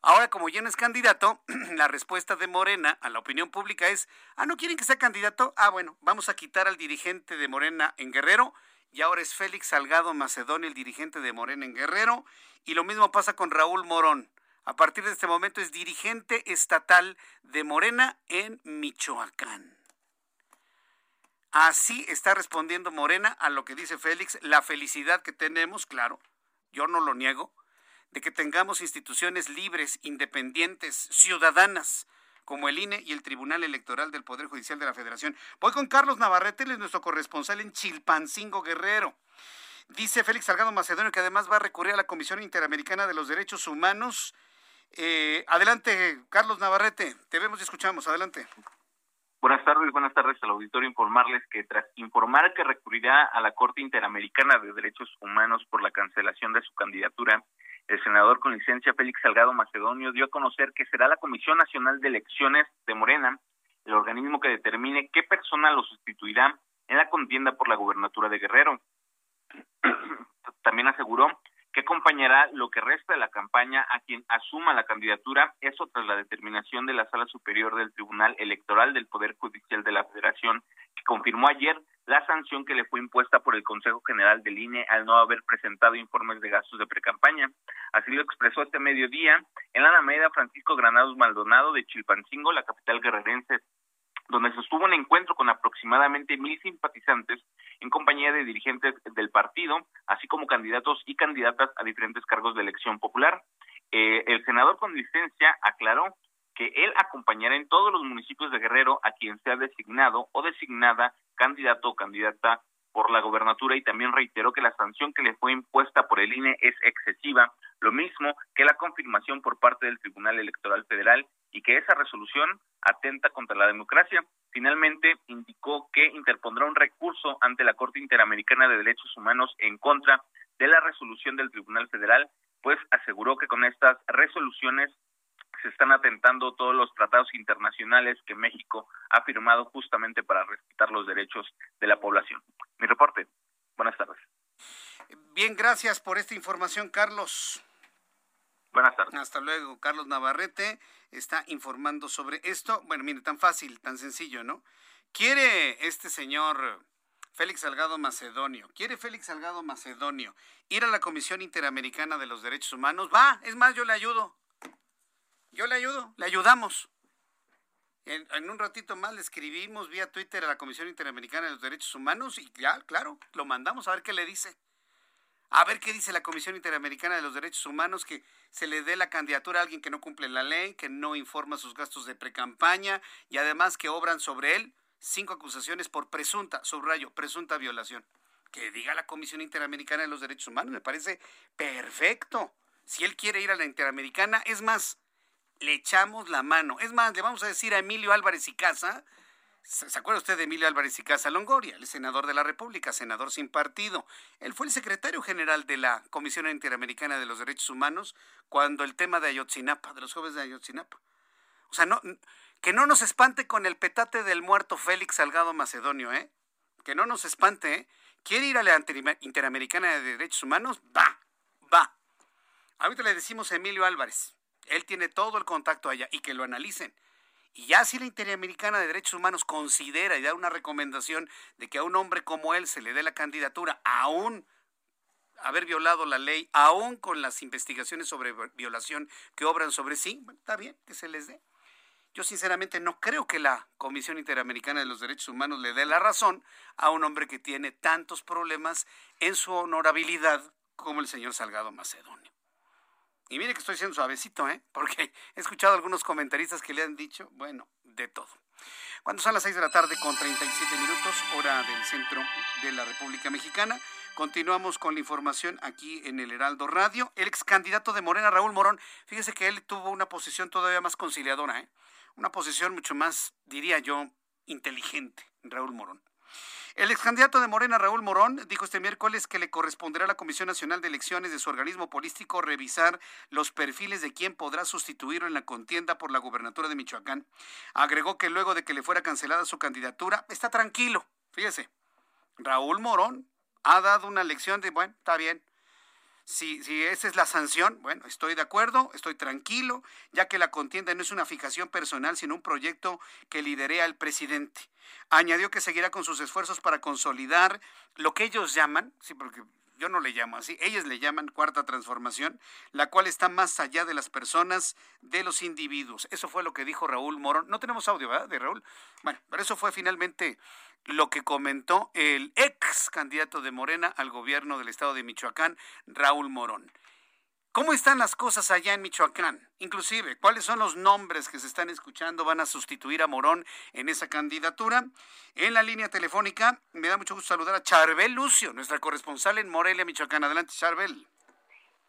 Ahora, como ya no es candidato, [CLEARS THROAT] la respuesta de Morena a la opinión pública es, ah, ¿no quieren que sea candidato? Ah, bueno, vamos a quitar al dirigente de Morena en Guerrero y ahora es Félix Salgado Macedonio, el dirigente de Morena en Guerrero, y lo mismo pasa con Raúl Morón. A partir de este momento es dirigente estatal de Morena en Michoacán. Así está respondiendo Morena a lo que dice Félix, la felicidad que tenemos, claro, yo no lo niego, de que tengamos instituciones libres, independientes, ciudadanas, como el INE y el Tribunal Electoral del Poder Judicial de la Federación. Voy con Carlos Navarrete, él es nuestro corresponsal en Chilpancingo Guerrero. Dice Félix Salgado Macedonio que además va a recurrir a la Comisión Interamericana de los Derechos Humanos. Eh, adelante, Carlos Navarrete, te vemos y escuchamos. Adelante. Buenas tardes, buenas tardes al auditorio. Informarles que tras informar que recurrirá a la Corte Interamericana de Derechos Humanos por la cancelación de su candidatura, el senador con licencia Félix Salgado Macedonio dio a conocer que será la Comisión Nacional de Elecciones de Morena el organismo que determine qué persona lo sustituirá en la contienda por la gubernatura de Guerrero. [CLEARS THROAT] También aseguró que acompañará lo que resta de la campaña a quien asuma la candidatura, eso tras la determinación de la Sala Superior del Tribunal Electoral del Poder Judicial de la Federación, que confirmó ayer la sanción que le fue impuesta por el Consejo General del INE al no haber presentado informes de gastos de precampaña. Así lo expresó este mediodía en la Alameda Francisco Granados Maldonado de Chilpancingo, la capital guerrerense donde se sostuvo un encuentro con aproximadamente mil simpatizantes en compañía de dirigentes del partido, así como candidatos y candidatas a diferentes cargos de elección popular. Eh, el senador con licencia aclaró que él acompañará en todos los municipios de Guerrero a quien sea designado o designada candidato o candidata por la gobernatura y también reiteró que la sanción que le fue impuesta por el INE es excesiva, lo mismo que la confirmación por parte del Tribunal Electoral Federal y que esa resolución atenta contra la democracia. Finalmente, indicó que interpondrá un recurso ante la Corte Interamericana de Derechos Humanos en contra de la resolución del Tribunal Federal, pues aseguró que con estas resoluciones se están atentando todos los tratados internacionales que México ha firmado justamente para respetar los derechos de la población. Mi reporte. Buenas tardes. Bien, gracias por esta información, Carlos. Buenas tardes. Hasta luego. Carlos Navarrete está informando sobre esto. Bueno, mire, tan fácil, tan sencillo, ¿no? ¿Quiere este señor Félix Salgado Macedonio, quiere Félix Salgado Macedonio ir a la Comisión Interamericana de los Derechos Humanos? Va, es más, yo le ayudo. Yo le ayudo, le ayudamos. En, un ratito más le escribimos vía Twitter a la Comisión Interamericana de los Derechos Humanos y ya, claro, lo mandamos a ver qué le dice. A ver qué dice la Comisión Interamericana de los Derechos Humanos, que se le dé la candidatura a alguien que no cumple la ley, que no informa sus gastos de precampaña y además que obran sobre él cinco acusaciones por presunta, subrayo, presunta violación. Que diga la Comisión Interamericana de los Derechos Humanos, me parece perfecto. Si él quiere ir a la Interamericana, es más, le echamos la mano. Es más, le vamos a decir a Emilio Álvarez y Casa, ¿se acuerda usted de Emilio Álvarez y Casa Longoria, el senador de la República, senador sin partido? Él fue el secretario general de la Comisión Interamericana de los Derechos Humanos cuando el tema de Ayotzinapa, de los jóvenes de Ayotzinapa. O sea, no, que no nos espante con el petate del muerto Félix Salgado Macedonio, ¿eh? Que no nos espante, ¿eh? ¿Quiere ir a la Interamericana de Derechos Humanos? Va, va. Ahorita le decimos a Emilio Álvarez. Él tiene todo el contacto allá y que lo analicen. Y ya si la Interamericana de Derechos Humanos considera y da una recomendación de que a un hombre como él se le dé la candidatura, aún haber violado la ley, aún con las investigaciones sobre violación que obran sobre sí, está bien que se les dé. Yo sinceramente no creo que la Comisión Interamericana de los Derechos Humanos le dé la razón a un hombre que tiene tantos problemas en su honorabilidad como el señor Salgado Macedonio. Y mire que estoy siendo suavecito, ¿eh? [LAUGHS] Porque he escuchado algunos comentaristas que le han dicho, bueno, de todo. Cuando son las 6 de la tarde con 37 minutos, hora del centro de la República Mexicana, Continuamos con la información aquí en el Heraldo Radio. El ex candidato de Morena, Raúl Morón, fíjese que él tuvo una posición todavía más conciliadora, ¿eh? una posición mucho más, diría yo, inteligente, Raúl Morón. El ex candidato de Morena, Raúl Morón, dijo este miércoles que le corresponderá a la Comisión Nacional de Elecciones de su organismo político revisar los perfiles de quien podrá sustituirlo en la contienda por la gubernatura de Michoacán. Agregó que luego de que le fuera cancelada su candidatura, está tranquilo. Fíjese, Raúl Morón ha dado una lección de, bueno, está bien, si, si esa es la sanción, bueno, estoy de acuerdo, estoy tranquilo, ya que la contienda no es una fijación personal, sino un proyecto que liderea el presidente. Añadió que seguirá con sus esfuerzos para consolidar lo que ellos llaman, sí, porque yo no le llamo así, ellos le llaman cuarta transformación, la cual está más allá de las personas, de los individuos. Eso fue lo que dijo Raúl Morón. No tenemos audio, ¿verdad? De Raúl. Bueno, pero eso fue finalmente lo que comentó el ex candidato de Morena al gobierno del estado de Michoacán, Raúl Morón. ¿Cómo están las cosas allá en Michoacán? Inclusive, ¿cuáles son los nombres que se están escuchando van a sustituir a Morón en esa candidatura? En la línea telefónica me da mucho gusto saludar a Charbel Lucio, nuestra corresponsal en Morelia, Michoacán. Adelante, Charbel.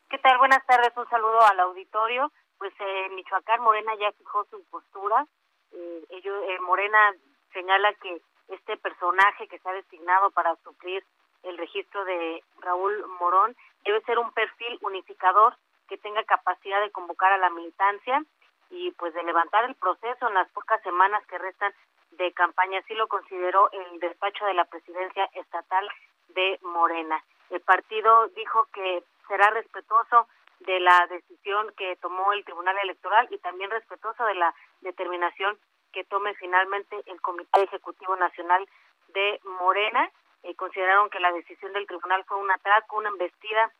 ¿Qué tal? Buenas tardes. Un saludo al auditorio. Pues eh, Michoacán, Morena ya fijó su postura. Eh, ellos, eh, Morena señala que este personaje que se ha designado para suplir el registro de Raúl Morón debe ser un perfil unificador que tenga capacidad de convocar a la militancia y pues de levantar el proceso en las pocas semanas que restan de campaña. Así lo consideró el despacho de la presidencia estatal de Morena. El partido dijo que será respetuoso de la decisión que tomó el Tribunal Electoral y también respetuoso de la determinación que tome finalmente el Comité Ejecutivo Nacional de Morena. Eh, consideraron que la decisión del tribunal fue un atraco, una embestida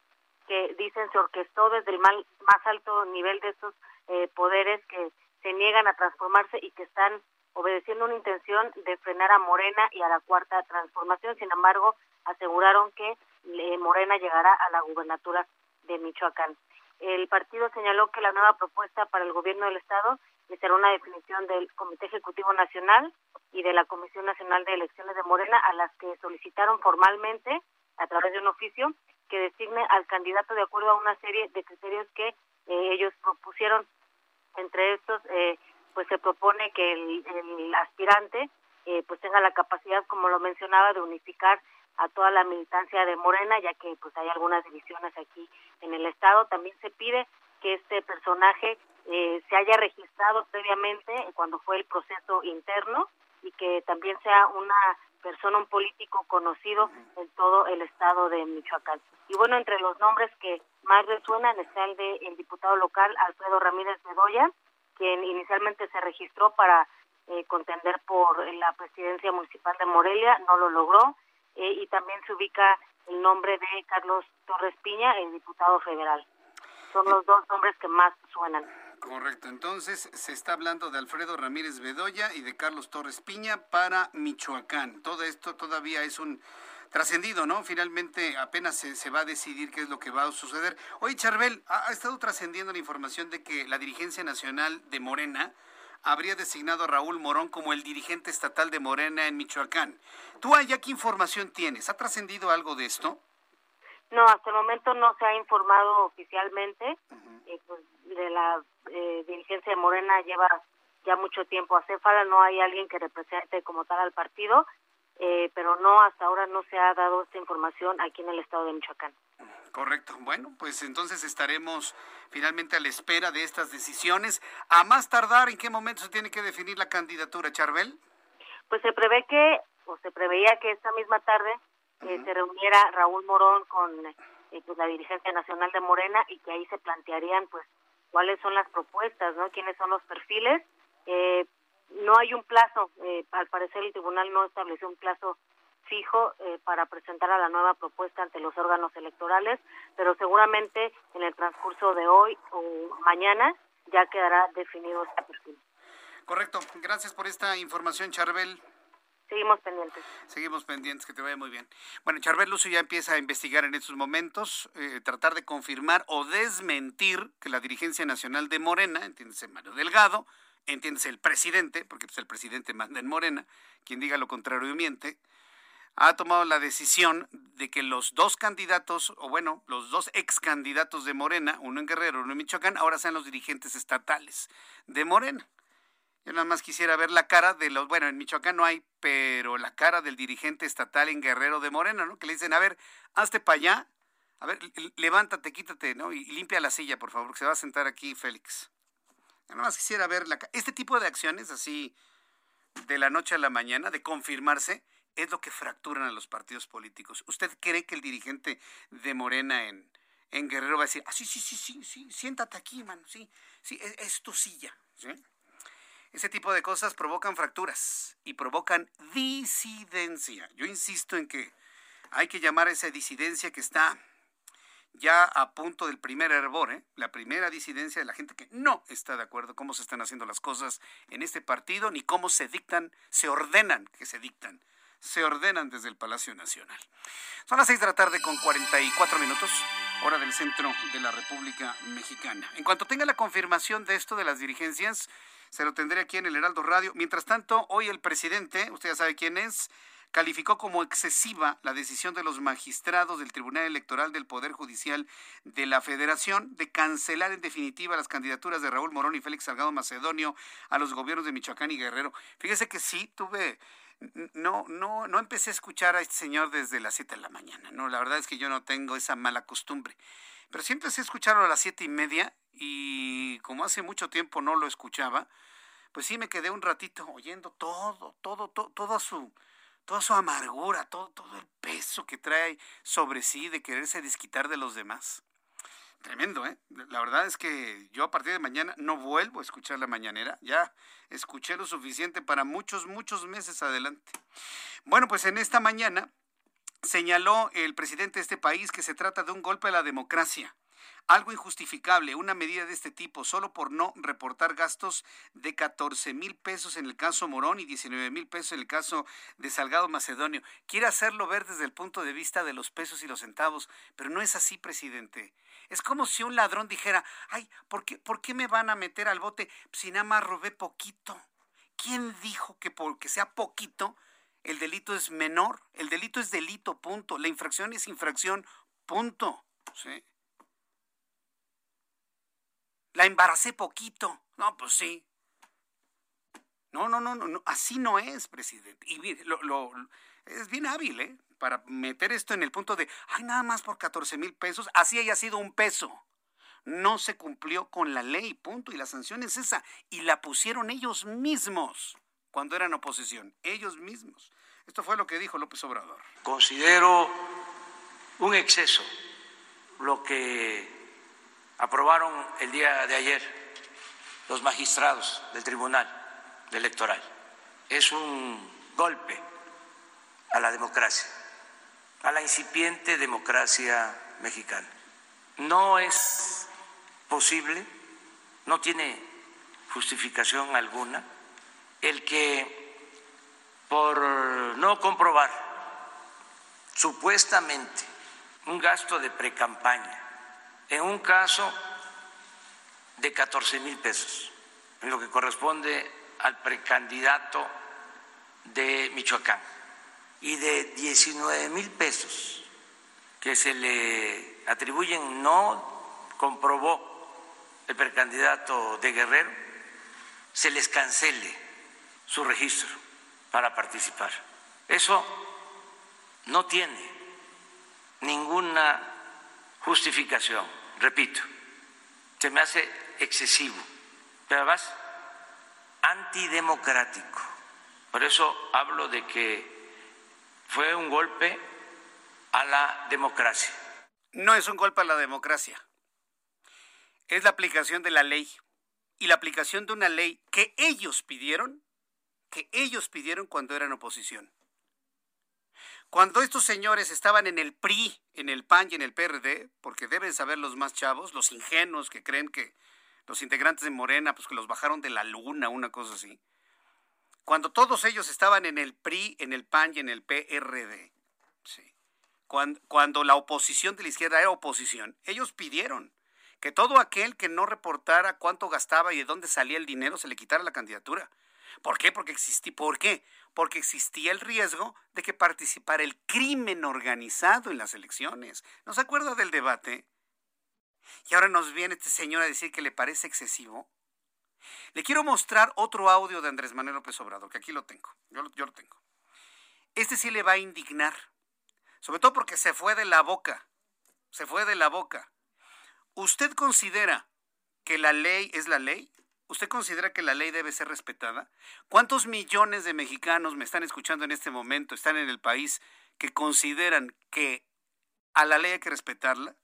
que dicen se orquestó desde el mal, más alto nivel de estos eh, poderes que se niegan a transformarse y que están obedeciendo una intención de frenar a Morena y a la cuarta transformación. Sin embargo, aseguraron que eh, Morena llegará a la gubernatura de Michoacán. El partido señaló que la nueva propuesta para el gobierno del Estado será una definición del Comité Ejecutivo Nacional y de la Comisión Nacional de Elecciones de Morena, a las que solicitaron formalmente, a través de un oficio, que designe al candidato de acuerdo a una serie de criterios que eh, ellos propusieron. Entre estos, eh, pues se propone que el, aspirante eh, pues tenga la capacidad, como lo mencionaba, de unificar a toda la militancia de Morena, ya que pues hay algunas divisiones aquí en el estado. También se pide que este personaje eh, se haya registrado previamente cuando fue el proceso interno y que también sea una persona, un político conocido en todo el estado de Michoacán. Y bueno, entre los nombres que más resuenan está el del el diputado local Alfredo Ramírez Bedoya, quien inicialmente se registró para eh, contender por la presidencia municipal de Morelia, no lo logró, eh, y también se ubica el nombre de Carlos Torres Piña, el diputado federal. Son los dos nombres que más suenan. Correcto, entonces se está hablando de Alfredo Ramírez Bedoya y de Carlos Torres Piña para Michoacán. Todo esto todavía es un trascendido, ¿no? Finalmente apenas se, va a decidir qué es lo que va a suceder. Oye, Charbel, ha, estado trascendiendo la información de que la dirigencia nacional de Morena habría designado a Raúl Morón como el dirigente estatal de Morena en Michoacán. ¿Tú allá qué información tienes? ¿Ha trascendido algo de esto? No, hasta el momento no se ha informado oficialmente. Eh, pues, de la eh, dirigencia de Morena lleva ya mucho tiempo a Céfala, no hay alguien que represente como tal al partido, eh, pero no, hasta ahora no se ha dado esta información aquí en el estado de Michoacán. Correcto. Bueno, pues entonces estaremos finalmente a la espera de estas decisiones. A más tardar, ¿en qué momento se tiene que definir la candidatura, Charbel? Pues se prevé que, o se preveía que esta misma tarde eh, se reuniera Raúl Morón con eh, pues, la dirigencia nacional de Morena y que ahí se plantearían pues cuáles son las propuestas, ¿no? Quiénes son los perfiles. Eh, no hay un plazo, eh, al parecer el tribunal no estableció un plazo fijo eh, para presentar a la nueva propuesta ante los órganos electorales, pero seguramente en el transcurso de hoy o mañana ya quedará definido este perfil. Correcto. Gracias por esta información, Charbel. Seguimos pendientes. Seguimos pendientes, que te vaya muy bien. Bueno, Charbel Lucio ya empieza a investigar en estos momentos, eh, tratar de confirmar o desmentir que la dirigencia nacional de Morena, entiéndese Mario Delgado, entiéndese el presidente, porque pues, el presidente manda en Morena, quien diga lo contrario miente, ha tomado la decisión de que los dos candidatos, o bueno, los dos ex candidatos de Morena, uno en Guerrero, uno en Michoacán, ahora sean los dirigentes estatales de Morena. Yo nada más quisiera ver la cara de los, bueno, en Michoacán no hay, pero la cara del dirigente estatal en Guerrero de Morena, ¿no? Que le dicen, a ver, hazte para allá, a ver, levántate, quítate, ¿no? Y, limpia la silla, por favor, que se va a sentar aquí Félix. Yo nada más quisiera ver la Este tipo de acciones, así, de la noche a la mañana, de confirmarse, es lo que fracturan a los partidos políticos. ¿Usted cree que el dirigente de Morena en, en Guerrero va a decir, ah, sí, sí, sí, sí, sí, siéntate aquí, mano, sí, sí, es, es tu silla, ¿sí? Ese tipo de cosas provocan fracturas y provocan disidencia. Yo insisto en que hay que llamar a esa disidencia que está ya a punto del primer hervor, ¿eh? la primera disidencia de la gente que no está de acuerdo cómo se están haciendo las cosas en este partido, ni cómo se dictan, se ordenan que se dictan, se ordenan desde el Palacio Nacional. Son las seis de la tarde con 44 minutos, hora del centro de la República Mexicana. En cuanto tenga la confirmación de esto de las dirigencias, se lo tendré aquí en el Heraldo Radio. Mientras tanto, hoy el presidente, usted ya sabe quién es, calificó como excesiva la decisión de los magistrados del Tribunal Electoral del Poder Judicial de la Federación de cancelar en definitiva las candidaturas de Raúl Morón y Félix Salgado Macedonio a los gobiernos de Michoacán y Guerrero. Fíjese que sí, tuve no, no, no empecé a escuchar a este señor desde las 7 de la mañana. No, la verdad es que yo no tengo esa mala costumbre. Pero sí empecé a escucharlo a las siete y media y como hace mucho tiempo no lo escuchaba, pues sí me quedé un ratito oyendo todo, todo, todo, toda su, toda su amargura, todo, todo el peso que trae sobre sí de quererse desquitar de los demás. Tremendo, ¿eh? La verdad es que yo a partir de mañana no vuelvo a escuchar la mañanera. Ya escuché lo suficiente para muchos, muchos meses adelante. Bueno, pues en esta mañana señaló el presidente de este país que se trata de un golpe a la democracia. Algo injustificable, una medida de este tipo, solo por no reportar gastos de 14 mil pesos en el caso Morón y 19 mil pesos en el caso de Salgado Macedonio. Quiere hacerlo ver desde el punto de vista de los pesos y los centavos, pero no es así, presidente. Es como si un ladrón dijera, ay, ¿por qué, ¿por qué me van a meter al bote si nada más robé poquito? ¿Quién dijo que sea poquito el delito es menor? El delito es delito, punto. La infracción es infracción, punto. ¿Sí? La embaracé poquito. No, pues sí. No, no, no, no, así no es, presidente. Y lo, es bien hábil, ¿eh? Para meter esto en el punto de, ay, nada más por 14 mil pesos, así haya sido un peso. No se cumplió con la ley, punto. Y la sanción es esa. Y la pusieron ellos mismos cuando eran oposición. Ellos mismos. Esto fue lo que dijo López Obrador. Considero un exceso lo que aprobaron el día de ayer los magistrados del Tribunal Electoral. Es un golpe a la democracia, a la incipiente democracia mexicana. No es posible, no tiene justificación alguna el que por no comprobar supuestamente un gasto de precampaña en un caso de 14 mil pesos, en lo que corresponde al precandidato de Michoacán, y de 19 mil pesos que se le atribuyen, no comprobó el precandidato de Guerrero, se les cancele su registro para participar. Eso no tiene ninguna justificación, repito, se me hace excesivo, pero además antidemocrático. Por eso hablo de que fue un golpe a la democracia. No es un golpe a la democracia, es la aplicación de la ley y la aplicación de una ley que ellos pidieron, que ellos pidieron cuando eran oposición. Cuando estos señores estaban en el PRI, en el PAN y en el PRD, porque deben saber los más chavos, los ingenuos que creen que los integrantes de Morena, pues que los bajaron de la luna, una cosa así. Cuando todos ellos estaban en el PRI, en el PAN y en el PRD, cuando, cuando la oposición de la izquierda era oposición, ellos pidieron que todo aquel que no reportara cuánto gastaba y de dónde salía el dinero se le quitara la candidatura. ¿Por qué? Porque existía, ¿por qué? Porque existía el riesgo de que participara el crimen organizado en las elecciones. ¿No se acuerda del debate? Y ahora nos viene este señor a decir que le parece excesivo. Le quiero mostrar otro audio de Andrés Manuel López Obrador, que aquí lo tengo. Yo lo tengo. Este sí le va a indignar. Sobre todo porque se fue de la boca. Se fue de la boca. ¿Usted considera que la ley es la ley? ¿Usted considera que la ley debe ser respetada? ¿Cuántos millones de mexicanos me están escuchando en este momento, están en el país, que consideran que a la ley hay que respetarla?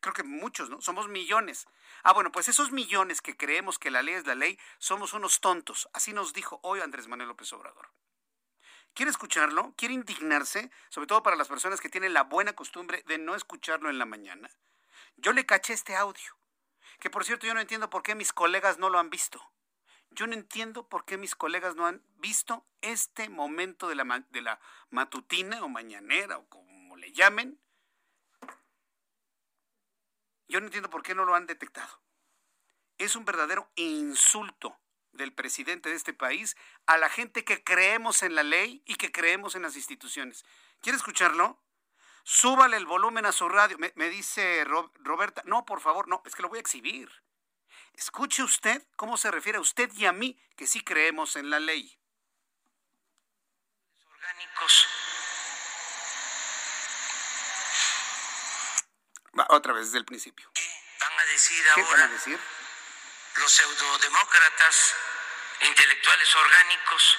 Creo que muchos, ¿no? Somos millones. Ah, bueno, pues esos millones que creemos que la ley es la ley, somos unos tontos. Así nos dijo hoy Andrés Manuel López Obrador. ¿Quiere escucharlo? ¿Quiere indignarse? Sobre todo para las personas que tienen la buena costumbre de no escucharlo en la mañana. Yo le caché este audio que por cierto yo no entiendo por qué mis colegas no lo han visto. Yo no entiendo por qué mis colegas no han visto este momento de la, matutina o mañanera o como le llamen. Yo no entiendo por qué no lo han detectado. Es un verdadero insulto del presidente de este país a la gente que creemos en la ley y que creemos en las instituciones. ¿Quiere escucharlo? Súbale el volumen a su radio. Me, dice Roberta, no, por favor, no, es que lo voy a exhibir. Escuche usted cómo se refiere a usted y a mí, que sí creemos en la ley. Orgánicos. Va, otra vez desde el principio. ¿Qué van a decir ¿Qué ahora? van a decir? Los pseudodemócratas intelectuales orgánicos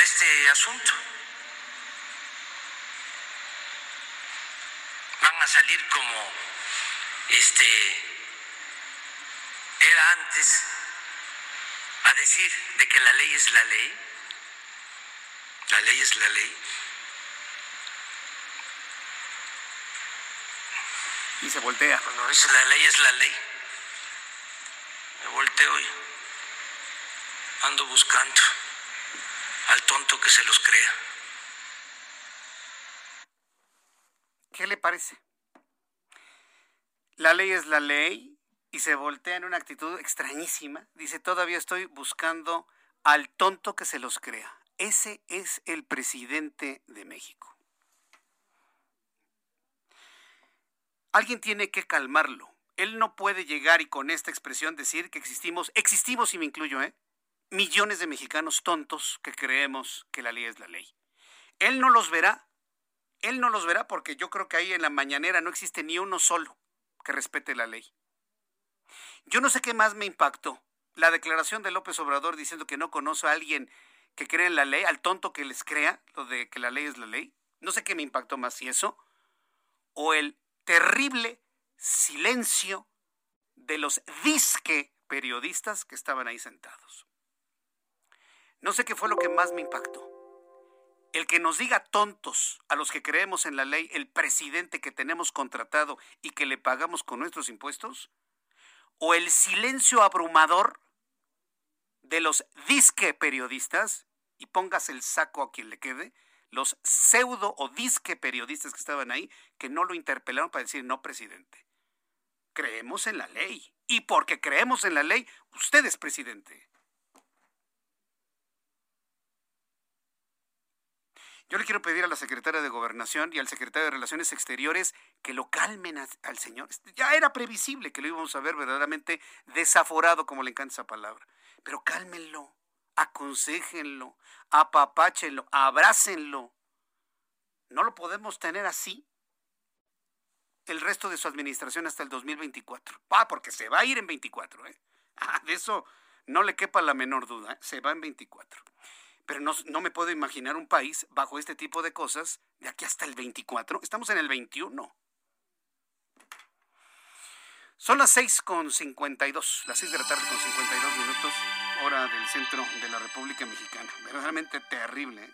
sobre este asunto. Van a salir como este era antes a decir de que la ley es la ley. La ley es la ley. Y se voltea. Cuando dice la ley es la ley. Me volteo y ando buscando al tonto que se los crea. ¿Qué le parece? La ley es la ley y se voltea en una actitud extrañísima. Dice, todavía estoy buscando al tonto que se los crea. Ese es el presidente de México. Alguien tiene que calmarlo. Él no puede llegar y con esta expresión decir que existimos, existimos y me incluyo, ¿eh? Millones de mexicanos tontos que creemos que la ley es la ley. Él no los verá, él no los verá porque yo creo que ahí en la mañanera no existe ni uno solo que respete la ley. Yo no sé qué más me impactó. La declaración de López Obrador diciendo que no conoce a alguien que cree en la ley, al tonto que les crea lo de que la ley es la ley. No sé qué me impactó más si eso o el terrible silencio de los disque periodistas que estaban ahí sentados. No sé qué fue lo que más me impactó. El que nos diga tontos a los que creemos en la ley, el presidente que tenemos contratado y que le pagamos con nuestros impuestos, o el silencio abrumador de los disque periodistas, y póngase el saco a quien le quede, los pseudo o disque periodistas que estaban ahí, que no lo interpelaron para decir, no, presidente, creemos en la ley. Y porque creemos en la ley, usted es presidente. Yo le quiero pedir a la secretaria de Gobernación y al secretario de Relaciones Exteriores que lo calmen al señor. Este, ya era previsible que lo íbamos a ver verdaderamente desaforado, como le encanta esa palabra. Pero cálmenlo, aconsejenlo, apapáchenlo, abrácenlo. No lo podemos tener así el resto de su administración hasta el 2024. Ah, porque se va a ir en 24, ¿eh? [LAUGHS] Ah, de eso no le quepa la menor duda, ¿eh? se va en 24 pero no, me puedo imaginar un país bajo este tipo de cosas de aquí hasta el 24. Estamos en el 21. Son las 6 con 52, las 6 de la tarde con 52 minutos, hora del centro de la República Mexicana. Verdaderamente terrible. ¿eh?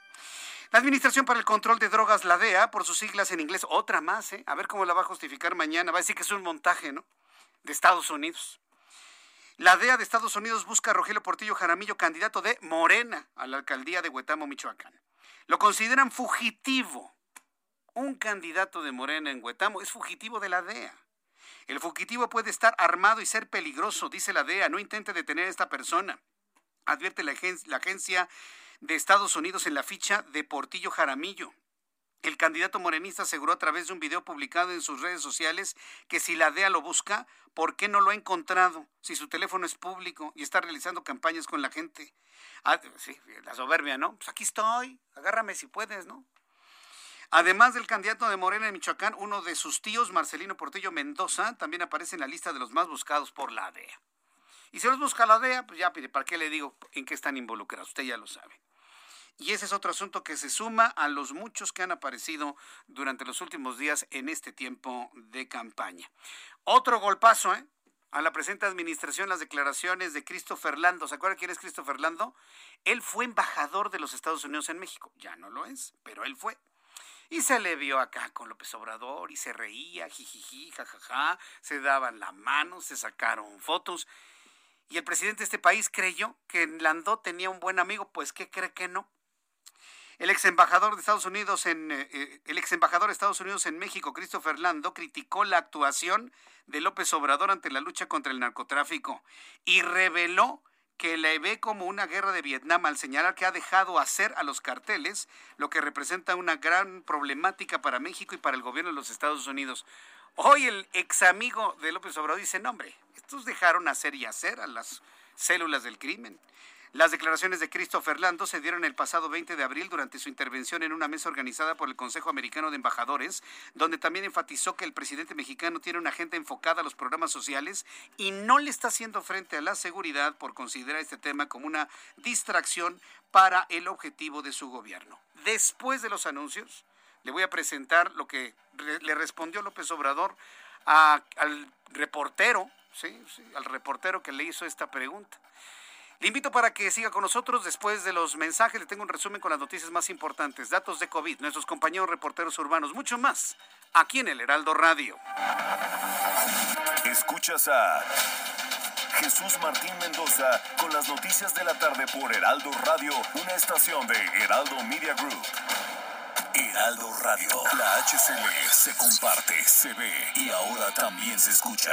La Administración para el Control de Drogas, la DEA, por sus siglas en inglés, otra más, ¿eh? A ver cómo la va a justificar mañana. Va a decir que es un montaje, ¿no? De Estados Unidos. La DEA de Estados Unidos busca a Rogelio Portillo Jaramillo, candidato de Morena a la alcaldía de Huetamo, Michoacán. Lo consideran fugitivo. Un candidato de Morena en Huetamo es fugitivo de la DEA. El fugitivo puede estar armado y ser peligroso, dice la DEA. No intente detener a esta persona. Advierte la, la agencia de Estados Unidos en la ficha de Portillo Jaramillo. El candidato morenista aseguró a través de un video publicado en sus redes sociales que si la DEA lo busca, ¿por qué no lo ha encontrado? Si su teléfono es público y está realizando campañas con la gente. Ah, sí, la soberbia, ¿no? Pues aquí estoy, agárrame si puedes, ¿no? Además del candidato de Morena en Michoacán, uno de sus tíos, Marcelino Portillo Mendoza, también aparece en la lista de los más buscados por la DEA. Y si los busca la DEA, pues ya, ¿para qué le digo en qué están involucrados? Usted ya lo sabe. Y ese es otro asunto que se suma a los muchos que han aparecido durante los últimos días en este tiempo de campaña. Otro golpazo, ¿eh? A la presente administración las declaraciones de Christopher Lando. ¿Se acuerda quién es Christopher Lando? Él fue embajador de los Estados Unidos en México. Ya no lo es, pero él fue. Y se le vio acá con López Obrador y se reía, jijiji, jajaja, se daban la mano, se sacaron fotos. Y el presidente de este país creyó que Landó tenía un buen amigo, pues ¿qué cree que no? El ex embajador de Estados Unidos en eh, eh, el ex embajador de Estados Unidos en México, Christopher Lando, criticó la actuación de López Obrador ante la lucha contra el narcotráfico y reveló que le ve como una guerra de Vietnam al señalar que ha dejado hacer a los carteles, lo que representa una gran problemática para México y para el gobierno de los Estados Unidos. Hoy el ex amigo de López Obrador dice, no hombre, estos dejaron hacer y hacer a las células del crimen. Las declaraciones de Christopher Lando se dieron el pasado 20 de abril durante su intervención en una mesa organizada por el Consejo Americano de Embajadores, donde también enfatizó que el presidente mexicano tiene una agenda enfocada a los programas sociales y no le está haciendo frente a la seguridad por considerar este tema como una distracción para el objetivo de su gobierno. Después de los anuncios, le voy a presentar lo que le respondió López Obrador al reportero, ¿sí? al reportero que le hizo esta pregunta. Le invito para que siga con nosotros después de los mensajes. Le tengo un resumen con las noticias más importantes, datos de COVID, nuestros compañeros reporteros urbanos, mucho más, aquí en el Heraldo Radio. Escuchas a Jesús Martín Mendoza con las noticias de la tarde por Heraldo Radio, una estación de Heraldo Media Group. Heraldo Radio, la HCL se comparte, se ve y ahora también se escucha.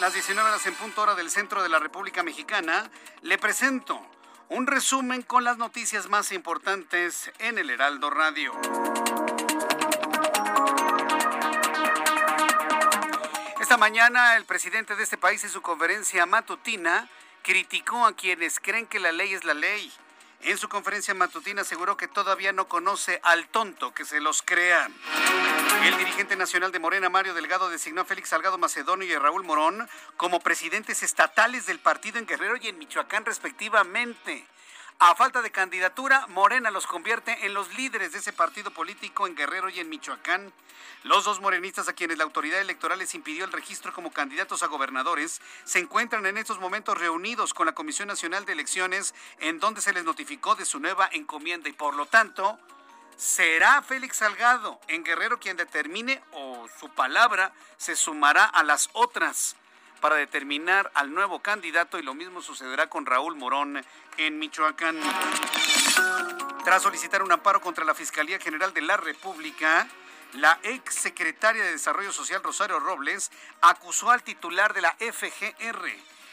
Las 19 horas en punto hora del centro de la República Mexicana, le presento un resumen con las noticias más importantes en el Heraldo Radio. Esta mañana el presidente de este país en su conferencia matutina criticó a quienes creen que la ley es la ley. En su conferencia matutina aseguró que todavía no conoce al tonto que se los crea. El dirigente nacional de Morena, Mario Delgado, designó a Félix Salgado Macedonio y a Raúl Morón como presidentes estatales del partido en Guerrero y en Michoacán respectivamente. A falta de candidatura, Morena los convierte en los líderes de ese partido político en Guerrero y en Michoacán. Los dos morenistas a quienes la autoridad electoral les impidió el registro como candidatos a gobernadores se encuentran en estos momentos reunidos con la Comisión Nacional de Elecciones en donde se les notificó de su nueva encomienda y por lo tanto será Félix Salgado en Guerrero quien determine o su palabra se sumará a las otras para determinar al nuevo candidato y lo mismo sucederá con Raúl Morón en Michoacán. Tras solicitar un amparo contra la Fiscalía General de la República, la ex secretaria de Desarrollo Social Rosario Robles acusó al titular de la FGR,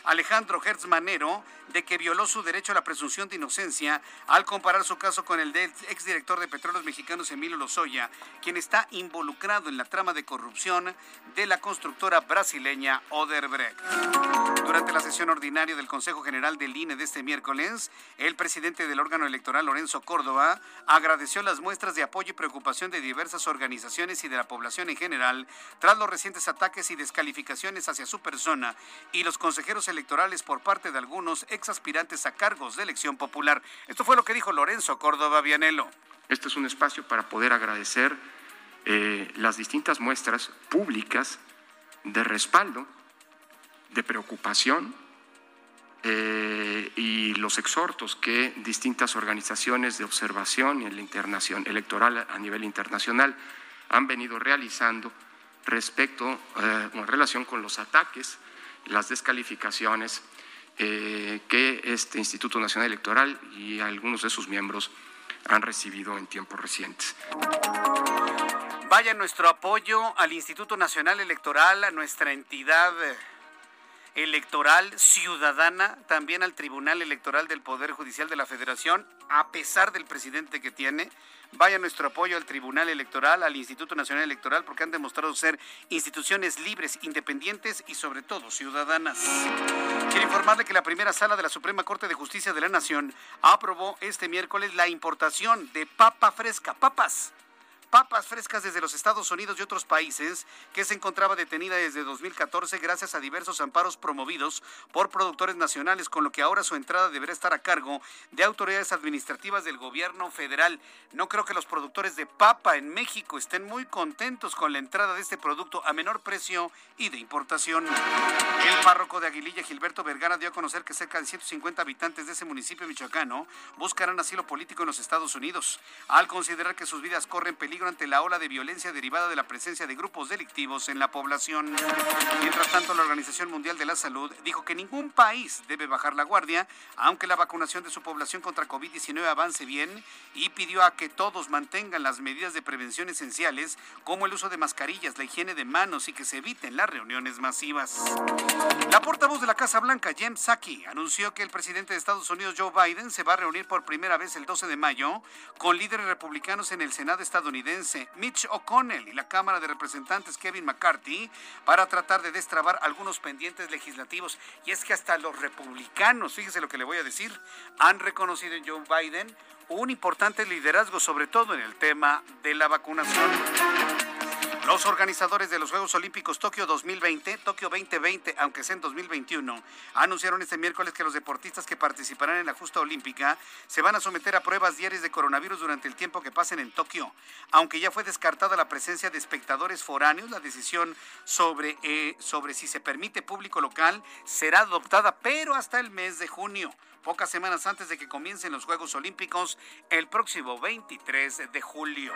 Alejandro Hertz Manero, de que violó su derecho a la presunción de inocencia al comparar su caso con el del exdirector de Petróleos Mexicanos Emilio Lozoya, quien está involucrado en la trama de corrupción de la constructora brasileña Oderbrecht. Durante la sesión ordinaria del Consejo General del INE de este miércoles, el presidente del órgano electoral, Lorenzo Córdoba, agradeció las muestras de apoyo y preocupación de diversas organizaciones y de la población en general tras los recientes ataques y descalificaciones hacia su persona y los consejeros electorales por parte de algunos ex aspirantes a cargos de elección popular. Esto fue lo que dijo Lorenzo Córdoba Vianelo. Este es un espacio para poder agradecer eh, las distintas muestras públicas de respaldo, de preocupación eh, y los exhortos que distintas organizaciones de observación en la internación, electoral a nivel internacional han venido realizando respecto eh, en relación con los ataques, las descalificaciones eh, que este Instituto Nacional Electoral y algunos de sus miembros han recibido en tiempos recientes. Vaya nuestro apoyo al Instituto Nacional Electoral, a nuestra entidad electoral ciudadana, también al Tribunal Electoral del Poder Judicial de la Federación, a pesar del presidente que tiene. Vaya nuestro apoyo al Tribunal Electoral, al Instituto Nacional Electoral, porque han demostrado ser instituciones libres, independientes y sobre todo ciudadanas. Quiero informarle que la primera sala de la Suprema Corte de Justicia de la Nación aprobó este miércoles la importación de papa fresca, papas papas frescas desde los Estados Unidos y otros países, que se encontraba detenida desde 2014 gracias a diversos amparos promovidos por productores nacionales, con lo que ahora su entrada deberá estar a cargo de autoridades administrativas del gobierno federal. No creo que los productores de papa en México estén muy contentos con la entrada de este producto a menor precio y de importación. El párroco de Aguililla, Gilberto Vergara, dio a conocer que cerca de 150 habitantes de ese municipio michoacano buscarán asilo político en los Estados Unidos, al considerar que sus vidas corren peligro ante la ola de violencia derivada de la presencia de grupos delictivos en la población. Mientras tanto, la Organización Mundial de la Salud dijo que ningún país debe bajar la guardia, aunque la vacunación de su población contra COVID-19 avance bien, y pidió a que todos mantengan las medidas de prevención esenciales, como el uso de mascarillas, la higiene de manos y que se eviten las reuniones masivas. La portavoz de la Casa Blanca, Jem Psaki, anunció que el presidente de Estados Unidos, Joe Biden, se va a reunir por primera vez el 12 de mayo con líderes republicanos en el Senado estadounidense Mitch O'Connell y la Cámara de Representantes Kevin McCarthy para tratar de destrabar algunos pendientes legislativos. Y es que hasta los republicanos, fíjese lo que le voy a decir, han reconocido en Joe Biden un importante liderazgo, sobre todo en el tema de la vacunación. Los organizadores de los Juegos Olímpicos Tokio 2020, Tokio 2020, aunque sea en 2021, anunciaron este miércoles que los deportistas que participarán en la justa olímpica se van a someter a pruebas diarias de coronavirus durante el tiempo que pasen en Tokio. Aunque ya fue descartada la presencia de espectadores foráneos, la decisión sobre, eh, sobre si se permite público local será adoptada, pero hasta el mes de junio pocas semanas antes de que comiencen los Juegos Olímpicos el próximo 23 de julio.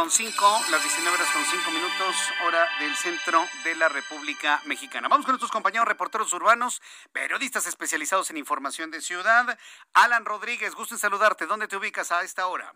Con 5, las 19 horas con 5 minutos, hora del centro de la República Mexicana. Vamos con nuestros compañeros reporteros urbanos, periodistas especializados en información de ciudad. Alan Rodríguez, gusto en saludarte. ¿Dónde te ubicas a esta hora?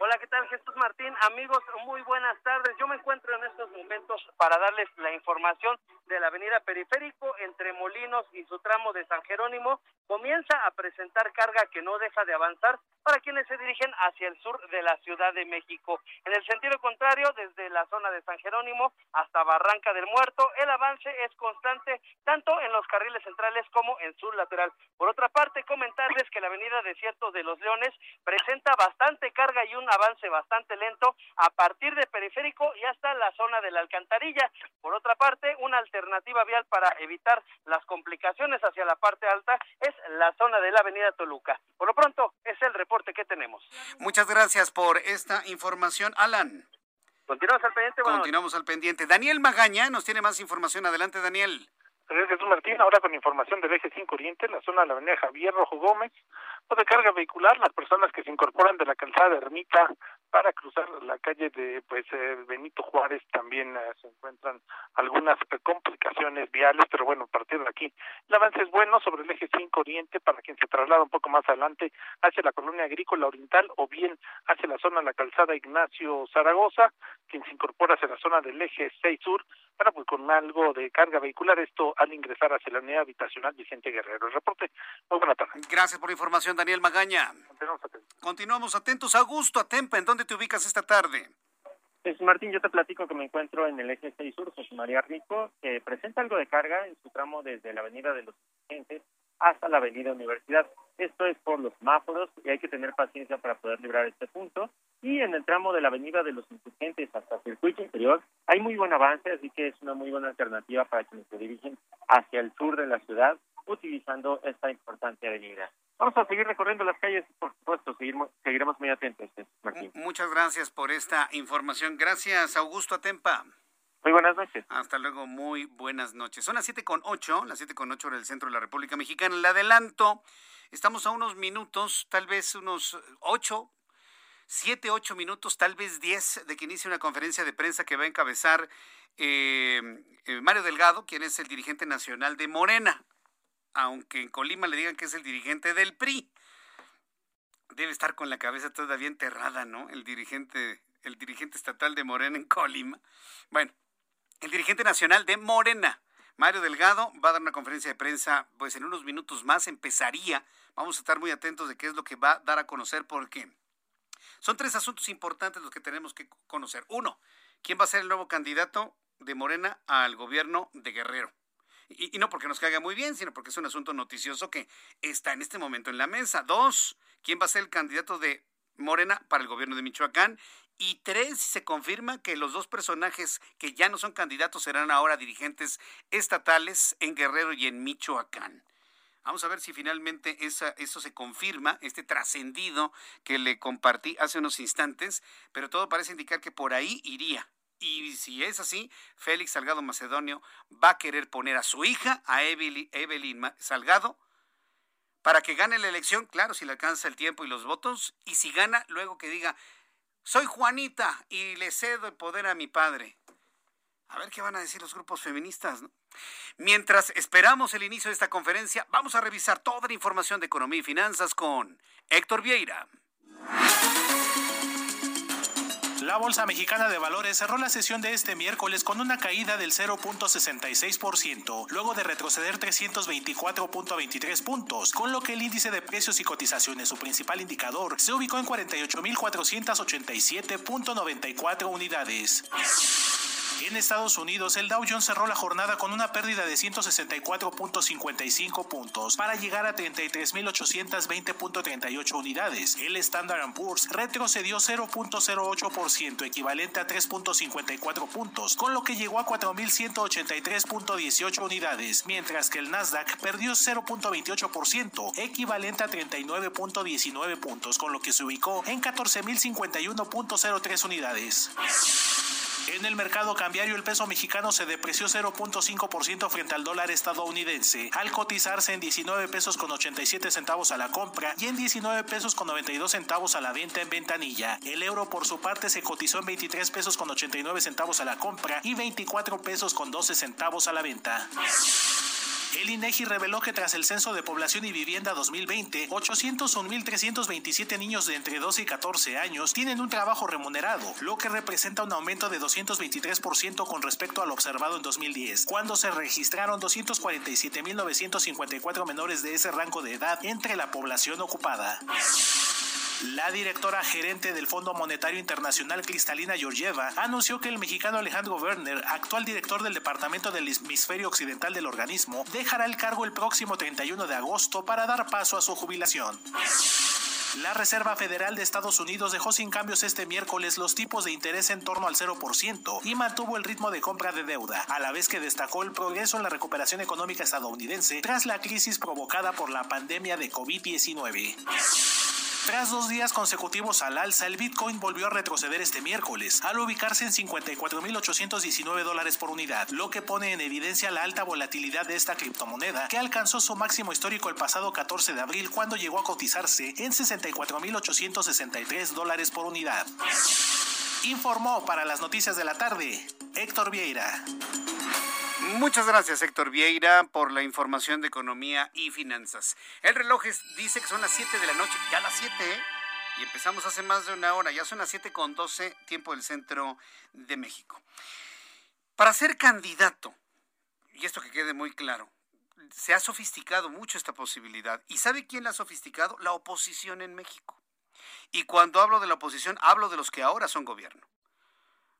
Hola, ¿qué tal Jesús Martín? Amigos, muy buenas tardes. Yo me encuentro en estos momentos para darles la información de la avenida Periférico entre Molinos y su tramo de San Jerónimo. Comienza a presentar carga que no deja de avanzar para quienes se dirigen hacia el sur de la Ciudad de México. En el sentido contrario, desde la zona de San Jerónimo hasta Barranca del Muerto, el avance es constante tanto en los carriles centrales como en su lateral. Por otra parte, comentarles que la avenida Desierto de los Leones presenta bastante carga y un avance bastante lento a partir de Periférico y hasta la zona de la Alcantarilla. Por otra parte, una alternativa vial para evitar las complicaciones hacia la parte alta es la zona de la Avenida Toluca. Por lo pronto, es el reporte que tenemos. Muchas gracias por esta información, Alan. Continuamos al pendiente. Continuamos al pendiente. Daniel Magaña nos tiene más información. Adelante, Daniel. Gracias, Jesús Martín. Ahora con información del eje 5 Oriente, en la zona de la avenida Javier Rojo Gómez, de carga vehicular, las personas que se incorporan de la calzada de Ermita para cruzar la calle de pues eh, Benito Juárez también eh, se encuentran algunas eh, complicaciones viales, pero bueno, a partir de aquí el avance es bueno sobre el eje 5 Oriente para quien se traslada un poco más adelante hacia la colonia agrícola oriental o bien hacia la zona de la calzada Ignacio Zaragoza, quien se incorpora hacia la zona del eje 6 Sur, bueno, pues con algo de carga vehicular, esto al ingresar hacia la unidad habitacional Vicente Guerrero. El reporte, muy buena tarde. Gracias por la información, Daniel Magaña. Continuamos atentos. Continuamos atentos. Augusto Atempa, ¿en dónde te ubicas esta tarde? Jesús Martín, yo te platico que me encuentro en el eje 6 Sur, José María Rico, que presenta algo de carga en su tramo desde la avenida de los Insurgentes hasta la avenida Universidad. Esto es por los semáforos y hay que tener paciencia para poder librar este punto. Y en el tramo de la avenida de los Insurgentes hasta Circuito Interior hay muy buen avance, así que es una muy buena alternativa para quienes se dirigen hacia el sur de la ciudad utilizando esta importante avenida. Vamos a seguir recorriendo las calles por supuesto seguiremos, seguiremos muy atentos, Jesús Martín. Muchas gracias por esta información. Gracias, Augusto Atempa. Muy buenas noches. Hasta luego, muy buenas noches. Son las siete con ocho, las siete con ocho del centro de la República Mexicana. El adelanto, estamos a unos minutos, tal vez unos ocho, siete, ocho minutos, tal vez diez, de que inicie una conferencia de prensa que va a encabezar eh, eh, Mario Delgado, quien es el dirigente nacional de Morena, aunque en Colima le digan que es el dirigente del PRI. Debe estar con la cabeza todavía enterrada, ¿no? El dirigente, el dirigente estatal de Morena en Colima. Bueno, el dirigente nacional de Morena, Mario Delgado, va a dar una conferencia de prensa, pues en unos minutos más empezaría. Vamos a estar muy atentos de qué es lo que va a dar a conocer porque son tres asuntos importantes los que tenemos que conocer. Uno, ¿quién va a ser el nuevo candidato de Morena al gobierno de Guerrero? Y, y, no porque nos caiga muy bien, sino porque es un asunto noticioso que está en este momento en la mesa. Dos, ¿quién va a ser el candidato de Morena para el gobierno de Michoacán? Y tres, se confirma que los dos personajes que ya no son candidatos serán ahora dirigentes estatales en Guerrero y en Michoacán. Vamos a ver si finalmente esa, eso se confirma, este trascendido que le compartí hace unos instantes, pero todo parece indicar que por ahí iría. Y si es así, Félix Salgado Macedonio va a querer poner a su hija, a Evelyn, Salgado, para que gane la elección, claro, si le alcanza el tiempo y los votos, y si gana, luego que diga, soy Juanita y le cedo el poder a mi padre. A ver qué van a decir los grupos feministas. ¿no? Mientras esperamos el inicio de esta conferencia, vamos a revisar toda la información de economía y finanzas con Héctor Vieira. La Bolsa Mexicana de Valores cerró la sesión de este miércoles con una caída del 0.66%, luego de retroceder 324.23 puntos, con lo que el índice de precios y cotizaciones, su principal indicador, se ubicó en 48.487.94 unidades. En Estados Unidos, el Dow Jones cerró la jornada con una pérdida de 164.55 puntos para llegar a 33.820.38 unidades. El Standard Poor's retrocedió 0.08%, equivalente a 3.54 puntos, con lo que llegó a 4.183.18 unidades, mientras que el Nasdaq perdió 0.28%, equivalente a 39.19 puntos, con lo que se ubicó en 14.051.03 unidades. En el mercado cambiario el peso mexicano se depreció 0.5% frente al dólar estadounidense, al cotizarse en 19 pesos con 87 centavos a la compra y en 19 pesos con 92 centavos a la venta en ventanilla. El euro por su parte se cotizó en 23 pesos con 89 centavos a la compra y 24 pesos con 12 centavos a la venta. El INEGI reveló que tras el censo de población y vivienda 2020, 801.327 niños de entre 12 y 14 años tienen un trabajo remunerado, lo que representa un aumento de 223% con respecto al observado en 2010, cuando se registraron 247.954 menores de ese rango de edad entre la población ocupada. La directora gerente del Fondo Monetario Internacional Cristalina Georgieva anunció que el mexicano Alejandro Werner, actual director del Departamento del Hemisferio Occidental del organismo, dejará el cargo el próximo 31 de agosto para dar paso a su jubilación. La Reserva Federal de Estados Unidos dejó sin cambios este miércoles los tipos de interés en torno al 0% y mantuvo el ritmo de compra de deuda, a la vez que destacó el progreso en la recuperación económica estadounidense tras la crisis provocada por la pandemia de COVID-19. Tras dos días consecutivos al alza, el Bitcoin volvió a retroceder este miércoles, al ubicarse en 54.819 dólares por unidad, lo que pone en evidencia la alta volatilidad de esta criptomoneda, que alcanzó su máximo histórico el pasado 14 de abril cuando llegó a cotizarse en 64.863 dólares por unidad. Informó para las noticias de la tarde Héctor Vieira. Muchas gracias, Héctor Vieira, por la información de economía y finanzas. El reloj dice que son las 7 de la noche, ya las 7, ¿eh? Y empezamos hace más de una hora, ya son las 7 con 12, tiempo del centro de México. Para ser candidato, y esto que quede muy claro, se ha sofisticado mucho esta posibilidad. ¿Y sabe quién la ha sofisticado? La oposición en México. Y cuando hablo de la oposición, hablo de los que ahora son gobierno.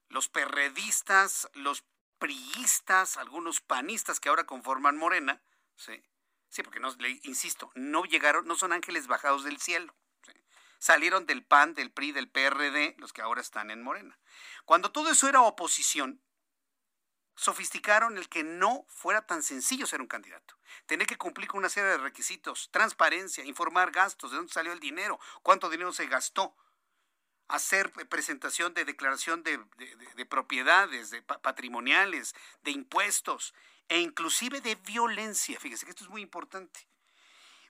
Los perredistas, los priistas, algunos panistas que ahora conforman Morena, sí, sí porque no, le insisto, no llegaron, no son ángeles bajados del cielo. Salieron del PAN, del PRI, del PRD, los que ahora están en Morena. Cuando todo eso era oposición, sofisticaron el que no fuera tan sencillo ser un candidato. Tener que cumplir con una serie de requisitos, transparencia, informar gastos, de dónde salió el dinero, cuánto dinero se gastó, hacer presentación de declaración de, propiedades, de patrimoniales, de impuestos e inclusive de violencia. Fíjese que esto es muy importante.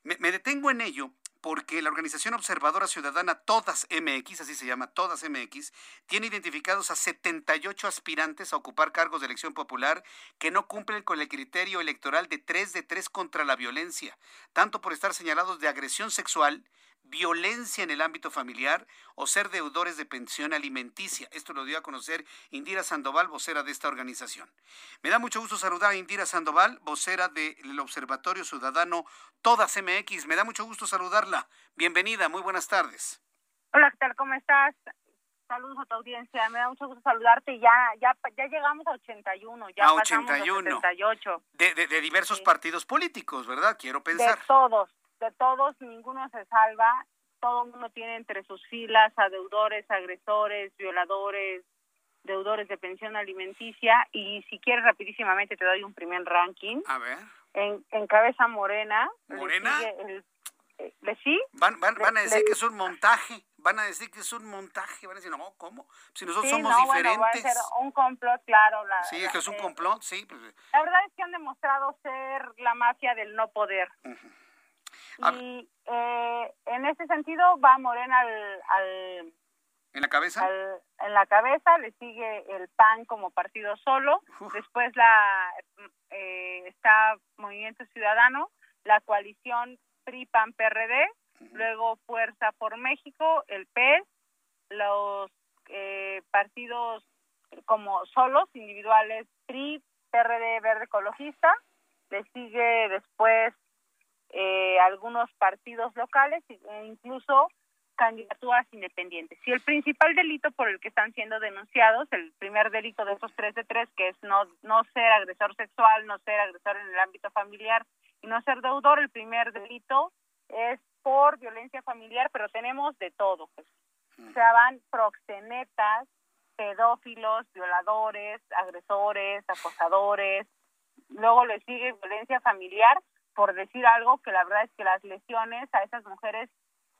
Me, me, detengo en ello porque la organización observadora ciudadana Todas MX, así se llama, Todas MX, tiene identificados a 78 aspirantes a ocupar cargos de elección popular que no cumplen con el criterio electoral de 3 de 3 contra la violencia, tanto por estar señalados de agresión sexual, violencia en el ámbito familiar o ser deudores de pensión alimenticia. Esto lo dio a conocer Indira Sandoval, vocera de esta organización. Me da mucho gusto saludar a Indira Sandoval, vocera del Observatorio Ciudadano Todas MX. Me da mucho gusto saludarla. Bienvenida, muy buenas tardes. Hola, ¿qué tal? ¿Cómo estás? Saludos a tu audiencia. Me da mucho gusto saludarte. Ya ya ya llegamos a 81, ya a pasamos 81. a 78. De, de, de diversos partidos políticos, ¿verdad? Quiero pensar. De todos, de todos, ninguno se salva. Todo el mundo tiene entre sus filas a deudores, agresores, violadores, deudores de pensión alimenticia. Y si quieres, rapidísimamente te doy un primer ranking. A ver. En, en cabeza Morena. ¿Morena? Le el, ¿le sí? Van, van, van a decir le- que es un montaje. Van a decir que es un montaje. Van a decir, no, ¿cómo? Si nosotros Sí, somos no, bueno, diferentes. va a ser un complot, claro. La, sí, es que es un eh, complot, sí. pues, La verdad es que han demostrado ser la mafia del no poder. A- Y eh, en ese sentido va Morena al, al, ¿En la cabeza? al- en la cabeza, le sigue el PAN como partido solo, después la eh, está Movimiento Ciudadano, la coalición PRI-PAN-PRD, luego Fuerza por México, el PES, los eh, partidos como solos, individuales, PRI, PRD, Verde Ecologista, le sigue después eh, algunos partidos locales e incluso candidaturas independientes. Y el principal delito por el que están siendo denunciados, el primer delito de esos tres de tres, que es no, no ser agresor sexual, no ser agresor en el ámbito familiar y no ser deudor, el primer delito es por violencia familiar, pero tenemos de todo. pues. O sea, van proxenetas, pedófilos, violadores, agresores, acosadores. Luego le sigue violencia familiar, por decir algo que la verdad es que las lesiones a esas mujeres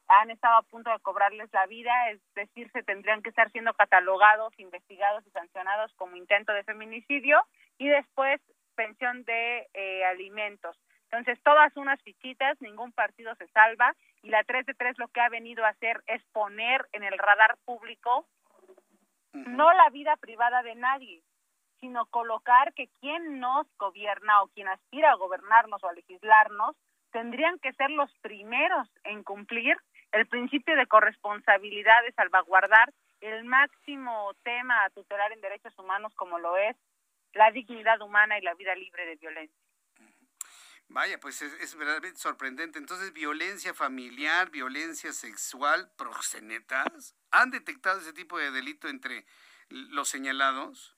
han estado a punto de cobrarles la vida, es decir, se tendrían que estar siendo catalogados, investigados y sancionados como intento de feminicidio y después pensión de eh, alimentos. Entonces, todas unas fichitas, ningún partido se salva y la 3 de 3 lo que ha venido a hacer es poner en el radar público no la vida privada de nadie, sino colocar que quien nos gobierna o quien aspira a gobernarnos o a legislarnos tendrían que ser los primeros en cumplir el principio de corresponsabilidad de salvaguardar el máximo tema a tutelar en derechos humanos como lo es la dignidad humana y la vida libre de violencia. Vaya, pues es, es verdaderamente sorprendente. Entonces, violencia familiar, violencia sexual, proxenetas, ¿han detectado ese tipo de delito entre los señalados?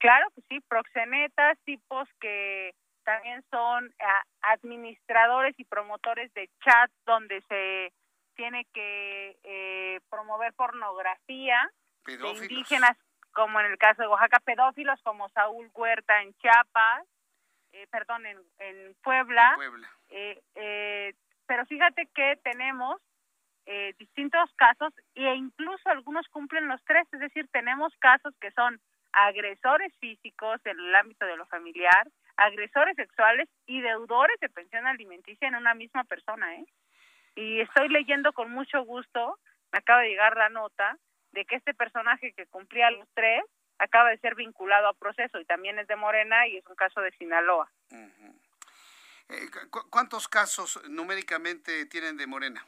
Claro que sí, proxenetas, tipos que también son ah, administradores y promotores de chat donde se tiene que eh, promover pornografía de Pedófilos. indígenas, como en el caso de Oaxaca, pedófilos como Saúl Huerta en Chiapas, eh, perdón, en, en Puebla. En Puebla. Eh, eh, pero fíjate que tenemos eh, distintos casos e incluso algunos cumplen los tres, es decir, tenemos casos que son agresores físicos en el ámbito de lo familiar, agresores sexuales y deudores de pensión alimenticia en una misma persona, ¿eh? Y estoy leyendo con mucho gusto, me acaba de llegar la nota de que este personaje que cumplía los tres acaba de ser vinculado a proceso y también es de Morena y es un caso de Sinaloa. Eh, ¿Cuántos casos numéricamente tienen de Morena?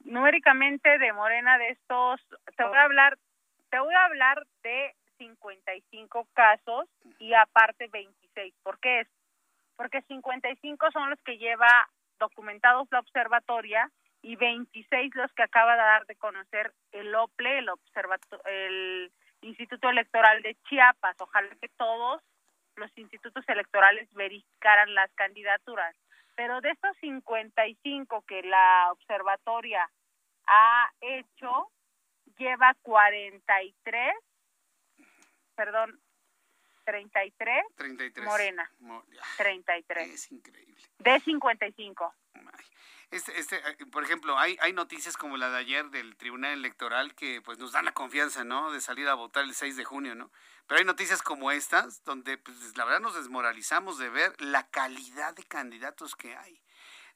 Numéricamente de Morena de estos, te voy a hablar, te voy a hablar de 55 casos y aparte 26. ¿Por qué es? Porque 55 son los que lleva documentados la observatoria y 26 los que acaba de dar de conocer el OPLE, el, el Instituto Electoral de Chiapas. Ojalá que todos los institutos electorales verificaran las candidaturas. Pero de estos 55 que la observatoria ha hecho, lleva 43, perdón, 33, 33. Morena. 33. Es increíble. De 55. Este, este, eh, por ejemplo, hay, hay noticias como la de ayer del Tribunal Electoral que pues nos dan la confianza, ¿no? De salir a votar el 6 de junio, ¿no? Pero hay noticias como estas donde pues la verdad nos desmoralizamos de ver la calidad de candidatos que hay.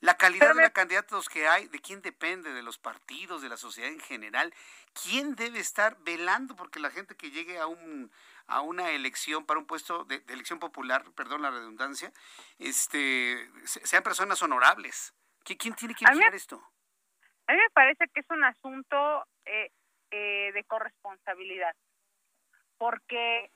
La calidad de candidatos que hay, ¿de quién depende? ¿De los partidos, de la sociedad en general? ¿Quién debe estar velando porque la gente que llegue a un a una elección para un puesto de, elección popular, perdón la redundancia, este sean personas honorables? ¿Quién tiene que vigilar esto? A mí me parece que es un asunto eh, eh, de corresponsabilidad, porque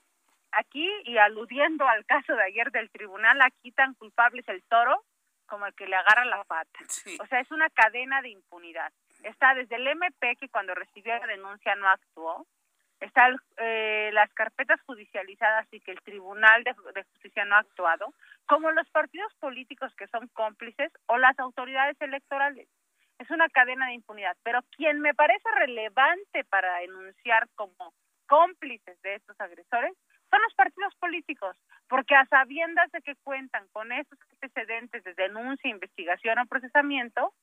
aquí, y aludiendo al caso de ayer del tribunal, aquí tan culpable es el toro como el que le agarra la pata. O sea, es una cadena de impunidad. Está desde el MP, que cuando recibió la denuncia no actuó, está eh, las carpetas judicializadas y que el Tribunal de, Justicia no ha actuado, como los partidos políticos que son cómplices o las autoridades electorales. Es una cadena de impunidad. Pero quien me parece relevante para denunciar como cómplices de estos agresores son los partidos políticos, porque a sabiendas de que cuentan con esos antecedentes de denuncia, investigación o procesamiento,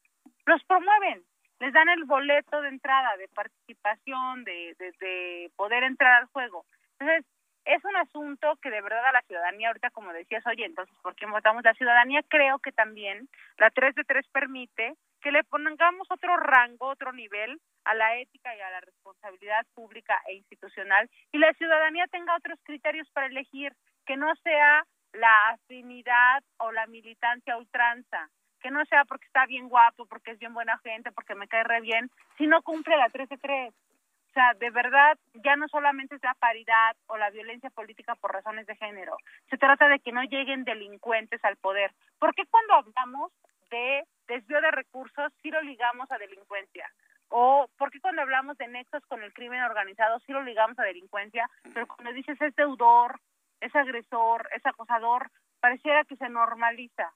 los promueven les dan el boleto de entrada, de participación, de, de, poder entrar al juego. Entonces, es un asunto que de verdad a la ciudadanía, ahorita como decías, oye, entonces, ¿por qué votamos la ciudadanía? Creo que también la 3 de 3 permite que le pongamos otro rango, otro nivel a la ética y a la responsabilidad pública e institucional y la ciudadanía tenga otros criterios para elegir, que no sea la afinidad o la militancia ultranza, que no sea porque está bien guapo, porque es bien buena gente, porque me cae re bien, si no cumple la 13-3. O sea, de verdad, ya no solamente es la paridad o la violencia política por razones de género, se trata de que no lleguen delincuentes al poder. ¿Por qué cuando hablamos de desvío de recursos sí lo ligamos a delincuencia? ¿O por qué cuando hablamos de nexos con el crimen organizado sí lo ligamos a delincuencia? Pero cuando dices es deudor, es agresor, es acosador, pareciera que se normaliza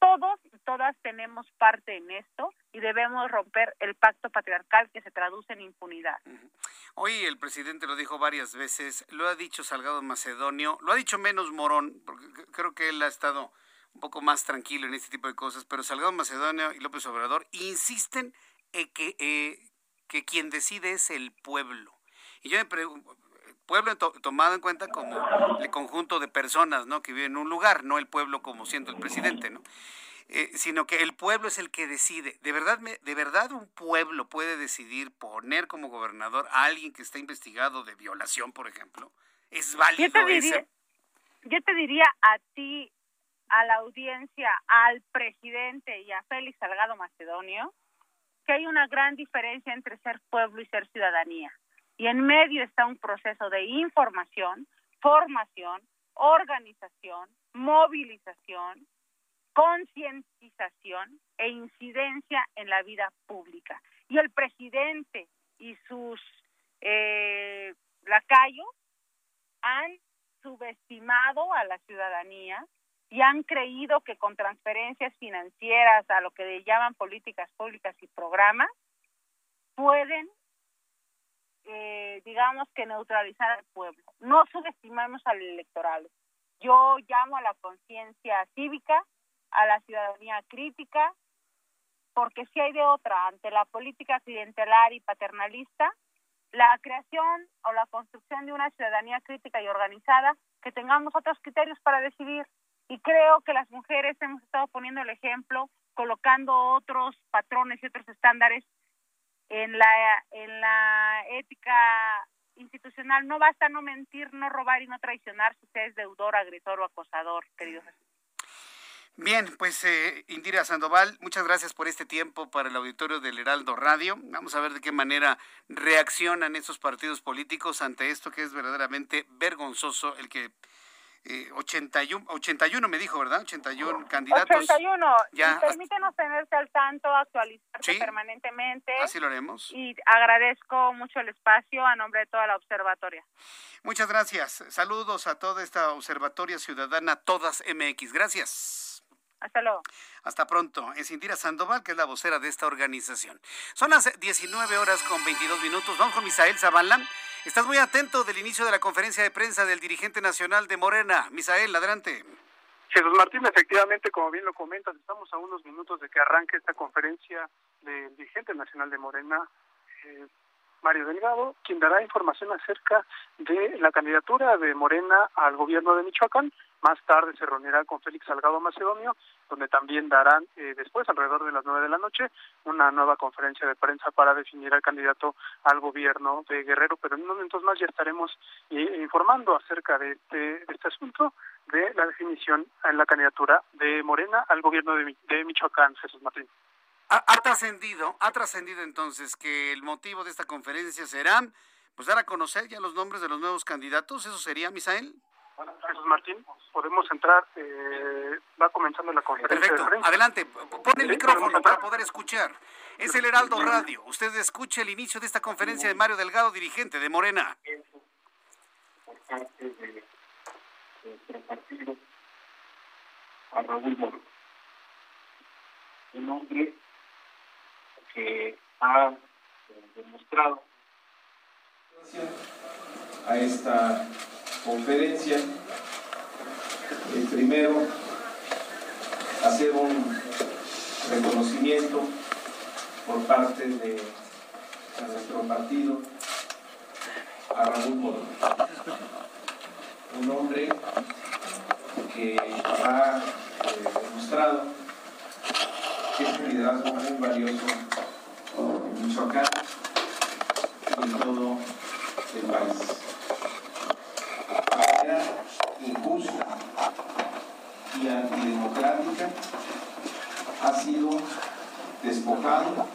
todos y todas tenemos parte en esto y debemos romper el pacto patriarcal que se traduce en impunidad. Hoy el presidente lo dijo varias veces, lo ha dicho Salgado Macedonio, lo ha dicho menos Morón, porque creo que él ha estado un poco más tranquilo en este tipo de cosas, pero Salgado Macedonio y López Obrador insisten en que, eh, que quien decide es el pueblo. Y yo me pregunto, pueblo tomado en cuenta como el conjunto de personas ¿no? que viven en un lugar, no el pueblo como siendo el presidente, ¿no? Eh, sino que el pueblo es el que decide. ¿De verdad, ¿De verdad un pueblo puede decidir poner como gobernador a alguien que está investigado de violación, por ejemplo? ¿Es válido yo te diría, Yo te diría a ti, a la audiencia, al presidente y a Félix Salgado Macedonio, que hay una gran diferencia entre ser pueblo y ser ciudadanía. Y en medio está un proceso de información, formación, organización, movilización, concientización e incidencia en la vida pública. Y el presidente y sus eh, lacayos han subestimado a la ciudadanía y han creído que con transferencias financieras a lo que le llaman políticas públicas y programas pueden eh, digamos que neutralizar al pueblo. No subestimamos al electoral. Yo llamo a la conciencia cívica, a la ciudadanía crítica, porque si hay de otra, ante la política clientelar y paternalista, la creación o la construcción de una ciudadanía crítica y organizada, que tengamos otros criterios para decidir. Y creo que las mujeres hemos estado poniendo el ejemplo, colocando otros patrones y otros estándares en la, en la ética institucional. No basta no mentir, no robar y no traicionar si usted es deudor, agresor o acosador, querido Jesús. Bien, pues eh, Indira Sandoval, muchas gracias por este tiempo para el auditorio del Heraldo Radio. Vamos a ver de qué manera reaccionan esos partidos políticos ante esto que es verdaderamente vergonzoso, el que 81, eh, 81 me dijo, ¿verdad? 81 candidatos. 81. Ya, permítenos tenerse al tanto, actualizarse permanentemente. Así lo haremos. Y agradezco mucho el espacio a nombre de toda la observatoria. Muchas gracias. Saludos a toda esta observatoria ciudadana, todas MX. Gracias. Hasta luego. Hasta pronto. Es Indira Sandoval, que es la vocera de esta organización. Son las 19 horas con 22 minutos. Vamos con Misael Zavala. Estás muy atento del inicio de la conferencia de prensa del dirigente nacional de Morena. Misael, adelante. Jesús Martín, efectivamente, como bien lo comentas, estamos a unos minutos de que arranque esta conferencia del dirigente nacional de Morena, eh, Mario Delgado, quien dará información acerca de la candidatura de Morena al gobierno de Michoacán. Más tarde se reunirá con Félix Salgado Macedonio, donde también darán eh, después, alrededor de las nueve de la noche, una nueva conferencia de prensa para definir al candidato al gobierno de Guerrero. Pero en unos momentos más ya estaremos eh, informando acerca de este, de este asunto, de la definición en la candidatura de Morena al gobierno de, Michoacán, Jesús Martín. Ha, trascendido, ha trascendido entonces que el motivo de esta conferencia será pues dar a conocer ya los nombres de los nuevos candidatos, ¿eso sería, Misael? Bueno, Jesús Martín, podemos entrar, eh, va comenzando la conferencia Perfecto, adelante, pon el micrófono para poder escuchar. Es el Heraldo Radio, usted escuche el inicio de esta conferencia de Mario Delgado, dirigente de Morena. Por parte de nuestro partido, a Raúl Moro. Un hombre que ha eh, demostrado a esta conferencia. El primero, hacer un reconocimiento por parte de, nuestro partido a Raúl Moro, un hombre que ha eh, demostrado que es un liderazgo muy valioso en Michoacán y en todo el país. De manera injusta y antidemocrática ha sido despojado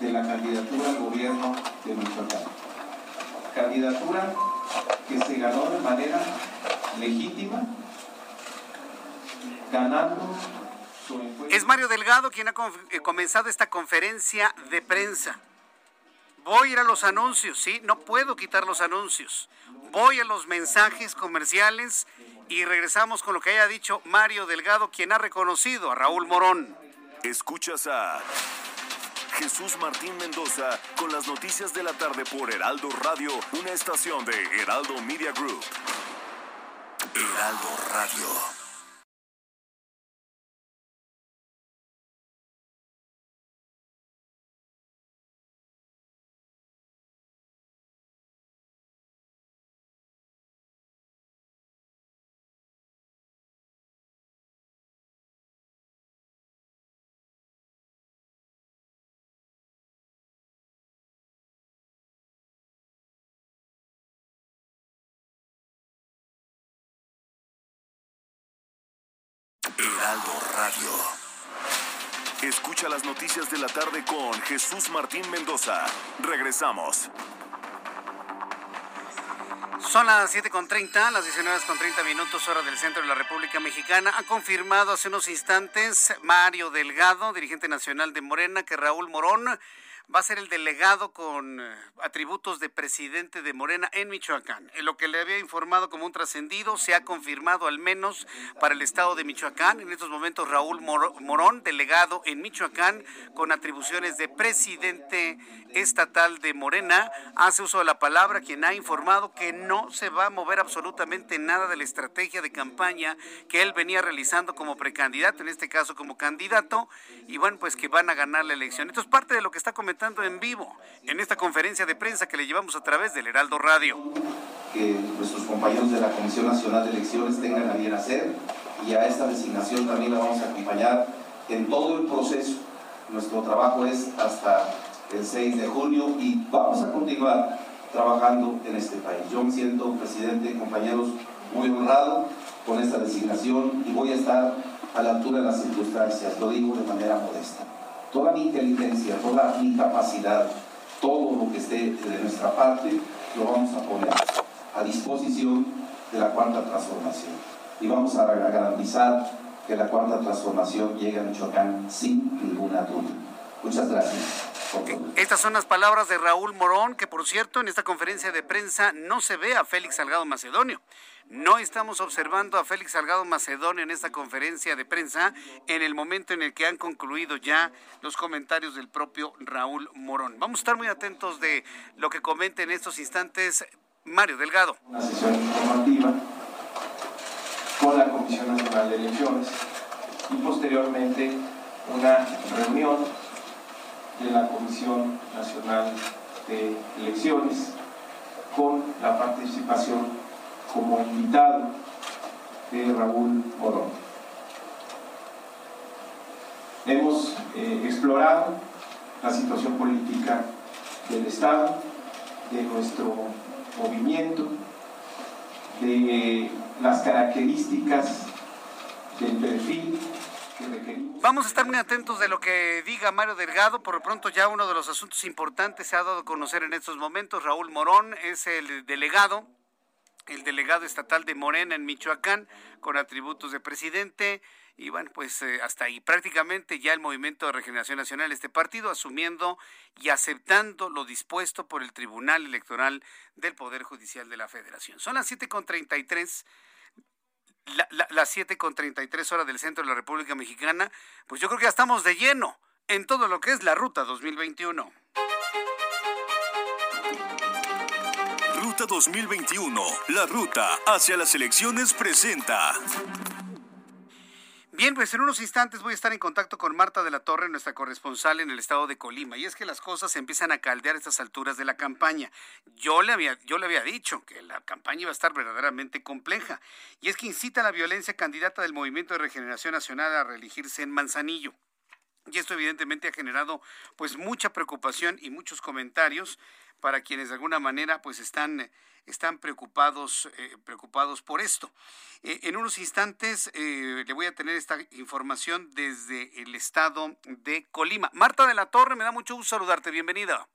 de la candidatura al gobierno de Michoacán. Candidatura que se ganó de manera legítima, ganando es Mario Delgado quien ha eh, comenzado esta conferencia de prensa. Voy a ir a los anuncios, sí, no puedo quitar los anuncios. Voy a los mensajes comerciales y regresamos con lo que haya dicho Mario Delgado, quien ha reconocido a Raúl Morón. Escuchas a Jesús Martín Mendoza con las noticias de la tarde por Heraldo Radio, una estación de Heraldo Media Group. Heraldo Radio. Heraldo Radio. Escucha las noticias de la tarde con Jesús Martín Mendoza. Regresamos. Son las 7.30, las 19.30 minutos, hora del centro de la República Mexicana. Ha confirmado hace unos instantes Mario Delgado, dirigente nacional de Morena, que Raúl Morón va a ser el delegado con eh, atributos de presidente de Morena en Michoacán. Lo que le había informado como un trascendido, se ha confirmado al menos para el estado de Michoacán. En estos momentos, Raúl Morón, delegado en Michoacán con atribuciones de presidente estatal de Morena, hace uso de la palabra quien ha informado que no se va a mover absolutamente nada de la estrategia de campaña que él venía realizando como precandidato, en este caso como candidato, y bueno, pues que van a ganar la elección. Esto es parte de lo que está comentando en vivo en esta conferencia de prensa que le llevamos a través del Heraldo Radio. Que nuestros compañeros de la Comisión Nacional de Elecciones tengan a bien hacer y a esta designación también la vamos a acompañar en todo el proceso. Nuestro trabajo es hasta el 6 de junio y vamos a continuar trabajando en este país. Yo me siento, presidente, compañeros, muy honrado con esta designación y voy a estar a la altura de las circunstancias, lo digo de manera modesta. Toda mi inteligencia, toda mi capacidad, todo lo que esté de nuestra parte, lo vamos a poner a disposición de la cuarta transformación. Y vamos a garantizar que la cuarta transformación llegue a Michoacán sin ninguna duda. Muchas gracias. Estas son las palabras de Raúl Morón, que por cierto en esta conferencia de prensa no se ve a Félix Salgado Macedonio. No estamos observando a Félix Salgado Macedonio en esta conferencia de prensa en el momento en el que han concluido ya los comentarios del propio Raúl Morón. Vamos a estar muy atentos de lo que comente en estos instantes Mario Delgado. Una sesión informativa con la Comisión Nacional de Elecciones y posteriormente una reunión de la Comisión Nacional de Elecciones con la participación como invitado de Raúl Morón. Hemos eh, explorado la situación política del Estado, de nuestro movimiento, de las características del perfil Vamos a estar muy atentos de lo que diga Mario Delgado. Por lo pronto ya uno de los asuntos importantes se ha dado a conocer en estos momentos. Raúl Morón es el delegado, el delegado estatal de Morena en Michoacán, con atributos de presidente. Y bueno, pues eh, hasta ahí prácticamente ya el Movimiento de Regeneración Nacional, este partido, asumiendo y aceptando lo dispuesto por el Tribunal Electoral del Poder Judicial de la Federación. Son las 7.33 la, la, las 7 con 33 horas del centro de la República Mexicana, pues yo creo que ya estamos de lleno en todo lo que es la Ruta 2021. Ruta 2021, la ruta hacia las elecciones presenta. Pues en unos instantes voy a estar en contacto con Marta de la Torre, nuestra corresponsal en el estado de Colima. Y es que las cosas empiezan a caldear a estas alturas de la campaña. Yo le había, yo le había dicho que la campaña iba a estar verdaderamente compleja. Y es que incita a la violencia candidata del Movimiento de Regeneración Nacional a reelegirse en Manzanillo. Y esto evidentemente ha generado pues mucha preocupación y muchos comentarios para quienes de alguna manera pues están están preocupados, eh, preocupados por esto. Eh, en unos instantes eh, le voy a tener esta información desde el estado de Colima. Marta de la Torre, me da mucho gusto saludarte. Bienvenida.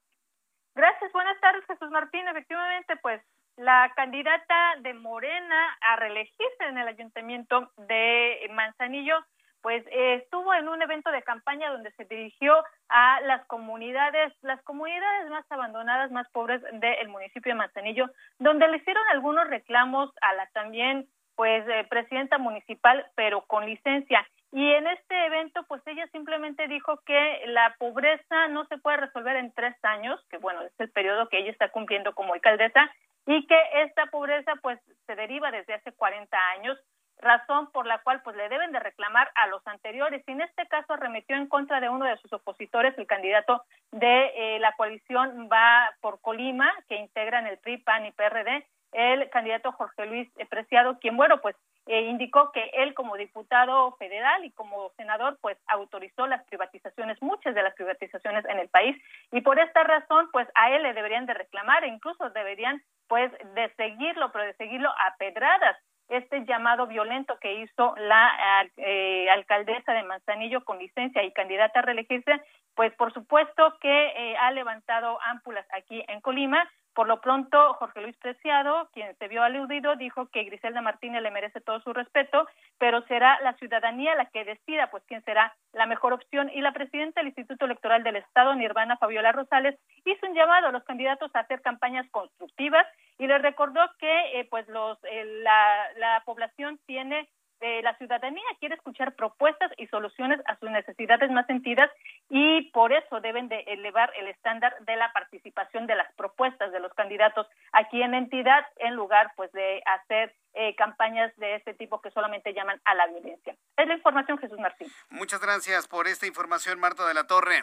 Gracias, buenas tardes, Jesús Martín. Efectivamente, pues la candidata de Morena a reelegirse en el ayuntamiento de Manzanillo pues eh, estuvo en un evento de campaña donde se dirigió a las comunidades, las comunidades más abandonadas, más pobres del municipio de Manzanillo, donde le hicieron algunos reclamos a la también pues eh, presidenta municipal, pero con licencia. Y en este evento, pues ella simplemente dijo que la pobreza no se puede resolver en tres años, que bueno, es el periodo que ella está cumpliendo como alcaldesa, y que esta pobreza pues se deriva desde hace 40 años, razón por la cual pues le deben de reclamar a los anteriores. Y en este caso arremetió en contra de uno de sus opositores, el candidato de eh, la coalición va por Colima, que integran el PRI, PAN y PRD, el candidato Jorge Luis Preciado, quien bueno pues eh, indicó que él como diputado federal y como senador pues autorizó las privatizaciones, muchas de las privatizaciones en el país. Y por esta razón pues a él le deberían de reclamar e incluso deberían pues de seguirlo, pero de seguirlo a pedradas este llamado violento que hizo la eh, alcaldesa de Manzanillo con licencia y candidata a reelegirse, pues por supuesto que eh, ha levantado ámpulas aquí en Colima. Por lo pronto, Jorge Luis Preciado, quien se vio aludido, dijo que Griselda Martínez le merece todo su respeto, pero será la ciudadanía la que decida pues quién será la mejor opción. Y la presidenta del Instituto Electoral del Estado, Nirvana Fabiola Rosales, hizo un llamado a los candidatos a hacer campañas constructivas y les recordó que eh, pues los eh, la, la población tiene eh, la ciudadanía quiere escuchar propuestas y soluciones a sus necesidades más sentidas y por eso deben de elevar el estándar de la participación de las propuestas de los candidatos aquí en entidad en lugar pues de hacer eh, campañas de este tipo que solamente llaman a la violencia. Es la información, Jesús Martín. Muchas gracias por esta información, Marta de la Torre.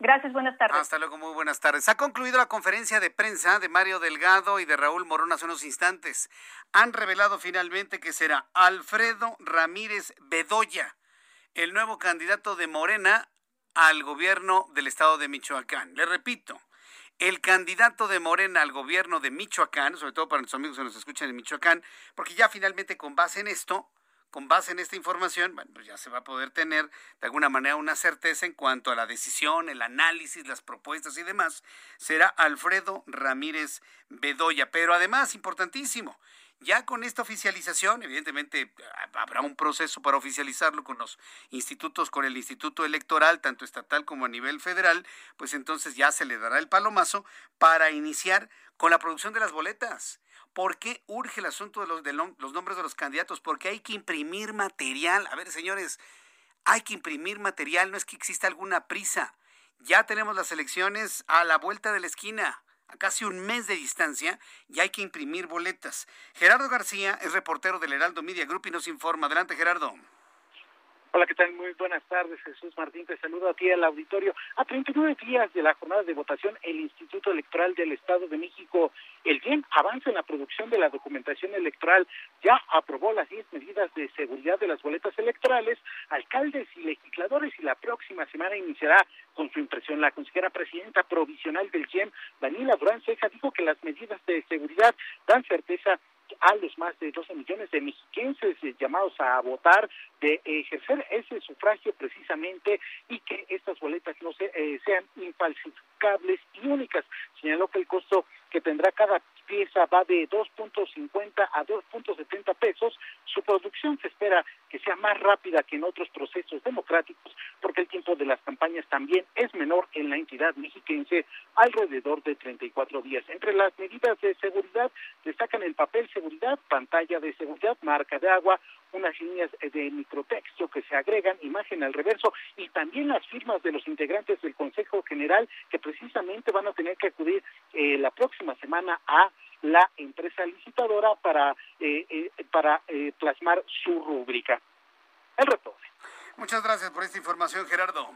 Gracias, buenas tardes. Hasta luego, muy buenas tardes. Ha concluido la conferencia de prensa de Mario Delgado y de Raúl Morón hace unos instantes. Han revelado finalmente que será Alfredo Ramírez Bedoya, el nuevo candidato de Morena al gobierno del estado de Michoacán. Le repito, el candidato de Morena al gobierno de Michoacán, sobre todo para nuestros amigos que nos escuchan en Michoacán, porque ya finalmente con base en esto, con base en esta información, bueno, pues ya se va a poder tener de alguna manera una certeza en cuanto a la decisión, el análisis, las propuestas y demás, será Alfredo Ramírez Bedoya. Pero además, importantísimo, ya con esta oficialización, evidentemente habrá un proceso para oficializarlo con los institutos, con el Instituto Electoral, tanto estatal como a nivel federal, pues entonces ya se le dará el palomazo para iniciar con la producción de las boletas. ¿Por qué urge el asunto de los, los nombres de los candidatos? Porque hay que imprimir material. A ver, señores, hay que imprimir material, no es que exista alguna prisa. Ya tenemos las elecciones a la vuelta de la esquina, a casi un mes de distancia, y hay que imprimir boletas. Gerardo García es reportero del Heraldo Media Group y nos informa. Adelante, Gerardo. Hola, ¿qué tal? Muy buenas tardes, Jesús Martín. Te saludo a ti al auditorio. A 39 días de la jornada de votación, el Instituto Electoral del Estado de México, el bien avanza en la producción de la documentación electoral. Ya aprobó las 10 medidas de seguridad de las boletas electorales. Alcaldes y legisladores y la próxima semana iniciará con su impresión. La consejera presidenta provisional del GIEM, Daniela Durán Ceja, dijo que las medidas de seguridad dan certeza a los más de 12 millones de mexiquenses eh, llamados a votar de ejercer ese sufragio precisamente y que estas boletas no se, eh, sean infalsificables y únicas. Señaló que el costo que tendrá cada pieza va de 2.50 a 2.70 pesos. Su producción se espera que sea más rápida que en otros procesos democráticos porque el tiempo de las campañas también es menor en la entidad mexiquense, alrededor de 34 días. Entre las medidas de seguridad destacan el papel seguridad, pantalla de seguridad, marca de agua, unas líneas de microtexto que se agregan, imagen al reverso y también las firmas de los integrantes del Consejo General que precisamente van a tener que acudir eh, la próxima semana a la empresa licitadora para, eh, eh, para plasmar su rúbrica. El reporte. Muchas gracias por esta información, Gerardo.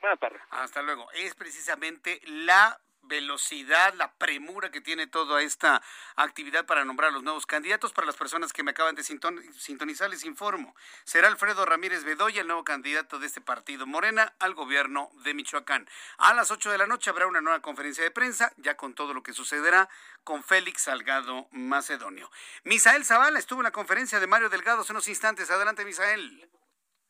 Buenas tardes. Hasta luego. Es precisamente la velocidad, la premura que tiene toda esta actividad para nombrar los nuevos candidatos. Para las personas que me acaban de sintonizar, les informo. Será Alfredo Ramírez Bedoya, el nuevo candidato de este partido Morena al gobierno de Michoacán. A las 8 de la noche habrá una nueva conferencia de prensa, ya con todo lo que sucederá con Félix Salgado Macedonio. Misael Zavala estuvo en la conferencia de Mario Delgado hace unos instantes. Adelante, Misael.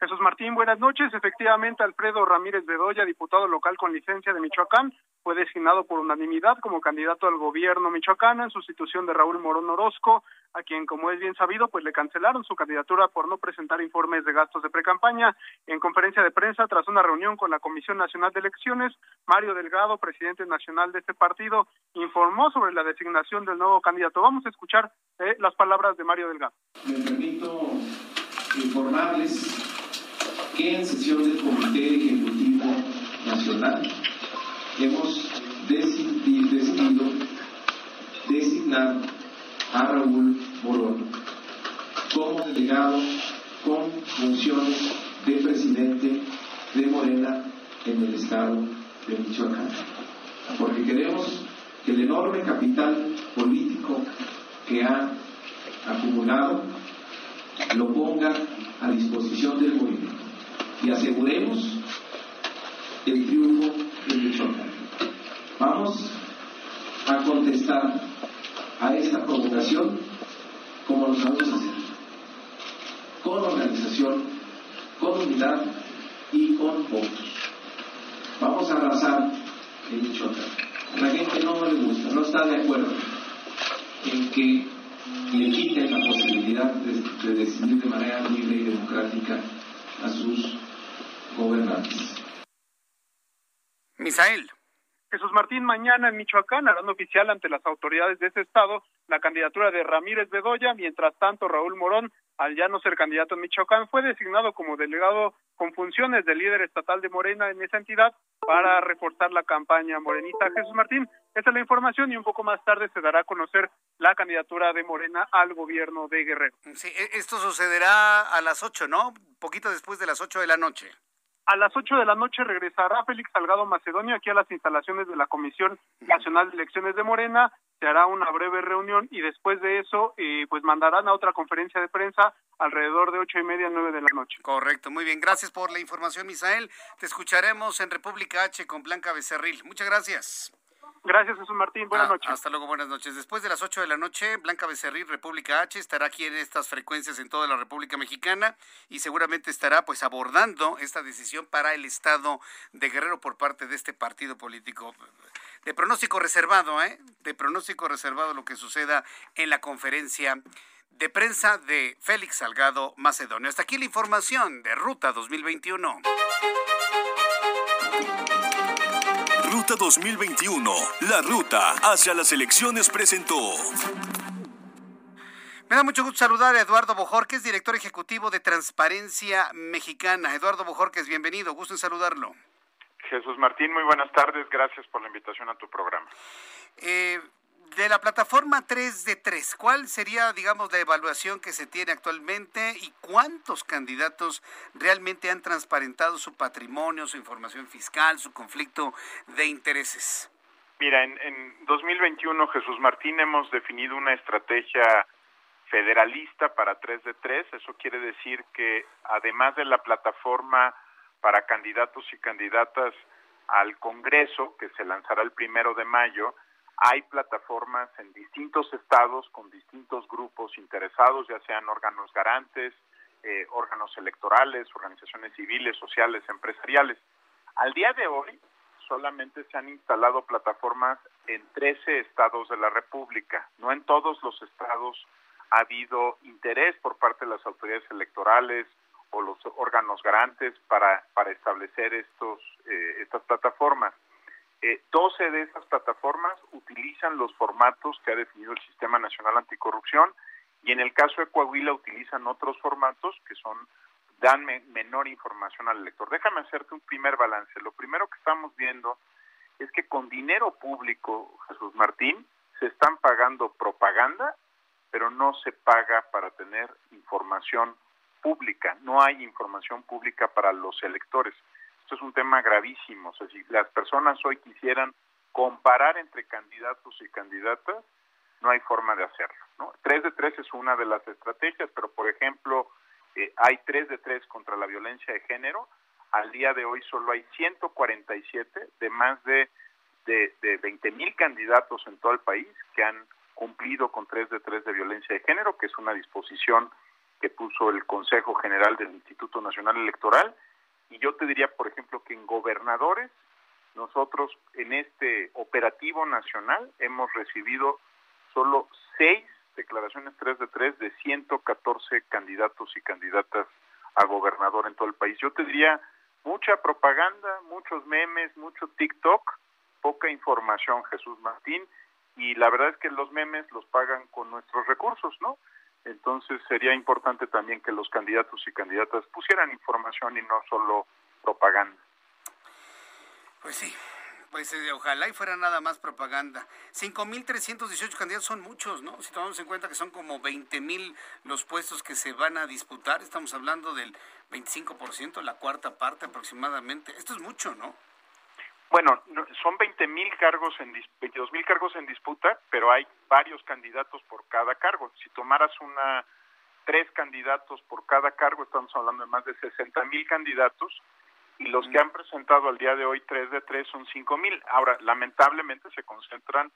Jesús Martín, buenas noches. Efectivamente, Alfredo Ramírez Bedoya, diputado local con licencia de Michoacán, fue designado por unanimidad como candidato al gobierno michoacano en sustitución de Raúl Morón Orozco, a quien, como es bien sabido, pues le cancelaron su candidatura por no presentar informes de gastos de precampaña. En conferencia de prensa, tras una reunión con la Comisión Nacional de Elecciones, Mario Delgado, presidente nacional de este partido, informó sobre la designación del nuevo candidato. Vamos a escuchar eh, las palabras de Mario Delgado. Me permito informarles que en sesión del Comité Ejecutivo Nacional hemos decidido designar a Raúl Morón como delegado con funciones de presidente de Morena en el estado de Michoacán. Porque queremos que el enorme capital político que ha acumulado lo ponga a disposición del movimiento y aseguremos el triunfo Vamos a contestar a esta provocación como lo sabemos hacer, con organización, con unidad y con votos. Vamos a arrasar en Michoacán. La gente no le gusta, no está de acuerdo en que le quiten la posibilidad de decidir de manera libre y democrática a sus gobernantes. Misael. Jesús Martín, mañana en Michoacán harán oficial ante las autoridades de ese estado la candidatura de Ramírez Bedoya. Mientras tanto, Raúl Morón, al ya no ser candidato en Michoacán, fue designado como delegado con funciones de líder estatal de Morena en esa entidad para reforzar la campaña morenista. Jesús Martín, esa es la información y un poco más tarde se dará a conocer la candidatura de Morena al gobierno de Guerrero. Sí, e, esto sucederá a las ocho, ¿no? Poquito después de las ocho de la noche. A las 8 de la noche regresará Félix Salgado Macedonio aquí a las instalaciones de la Comisión Nacional de Elecciones de Morena. Se hará una breve reunión y después de eso, eh, pues mandarán a otra conferencia de prensa alrededor de ocho y media, nueve de la noche. Correcto, muy bien. Gracias por la información, Misael. Te escucharemos en República H con Blanca Becerril. Muchas gracias. Gracias, Jesús Martín. Buenas Ah, noches. Hasta luego, buenas noches. Después de las 8 de la noche, Blanca Becerril, República H, estará aquí en estas frecuencias en toda la República Mexicana y seguramente estará pues abordando esta decisión para el Estado de Guerrero por parte de este partido político. De pronóstico reservado, ¿eh? De pronóstico reservado lo que suceda en la conferencia de prensa de Félix Salgado Macedonio. Hasta aquí la información de Ruta 2021. Ruta 2021, la ruta hacia las elecciones presentó. Me da mucho gusto saludar a Eduardo Bojorquez, director ejecutivo de Transparencia Mexicana. Eduardo Bojorquez, bienvenido, gusto en saludarlo. Jesús Martín, muy buenas tardes, gracias por la invitación a tu programa. Eh, de la plataforma 3 de 3, ¿cuál sería, digamos, la evaluación que se tiene actualmente y cuántos candidatos realmente han transparentado su patrimonio, su información fiscal, su conflicto de intereses? Mira, en, en 2021, Jesús Martín, hemos definido una estrategia federalista para 3 de 3. Eso quiere decir que además de la plataforma para candidatos y candidatas al Congreso, que se lanzará el primero de mayo, hay plataformas en distintos estados con distintos grupos interesados, ya sean órganos garantes, eh, órganos electorales, organizaciones civiles, sociales, empresariales. Al día de hoy solamente se han instalado plataformas en 13 estados de la República. No en todos los estados ha habido interés por parte de las autoridades electorales o los órganos garantes para, para establecer estos, eh, estas plataformas. Eh, 12 de esas plataformas utilizan los formatos que ha definido el Sistema Nacional Anticorrupción y en el caso de Coahuila utilizan otros formatos que son dan me- menor información al elector. Déjame hacerte un primer balance. Lo primero que estamos viendo es que con dinero público, Jesús Martín, se están pagando propaganda, pero no se paga para tener información pública. No hay información pública para los electores. Esto es un tema gravísimo. O sea, si las personas hoy quisieran comparar entre candidatos y candidatas, no hay forma de hacerlo. ¿no? 3 de 3 es una de las estrategias, pero por ejemplo, eh, hay 3 de 3 contra la violencia de género. Al día de hoy solo hay 147 de más de, de, de 20 mil candidatos en todo el país que han cumplido con 3 de 3 de violencia de género, que es una disposición que puso el Consejo General del Instituto Nacional Electoral. Y yo te diría, por ejemplo, que en gobernadores, nosotros en este operativo nacional hemos recibido solo seis declaraciones 3 de 3 de 114 candidatos y candidatas a gobernador en todo el país. Yo te diría mucha propaganda, muchos memes, mucho TikTok, poca información, Jesús Martín, y la verdad es que los memes los pagan con nuestros recursos, ¿no? Entonces sería importante también que los candidatos y candidatas pusieran información y no solo propaganda. Pues sí, pues eh, ojalá y fuera nada más propaganda. 5.318 candidatos son muchos, ¿no? Si tomamos en cuenta que son como 20.000 los puestos que se van a disputar, estamos hablando del 25%, la cuarta parte aproximadamente. Esto es mucho, ¿no? Bueno, no- son 20 mil cargos, en 22 mil cargos en disputa, pero hay varios candidatos por cada cargo. Si tomaras una tres candidatos por cada cargo, estamos hablando de más de 60 mil candidatos, y los que han presentado al día de hoy tres de tres son 5 mil. Ahora, lamentablemente se concentran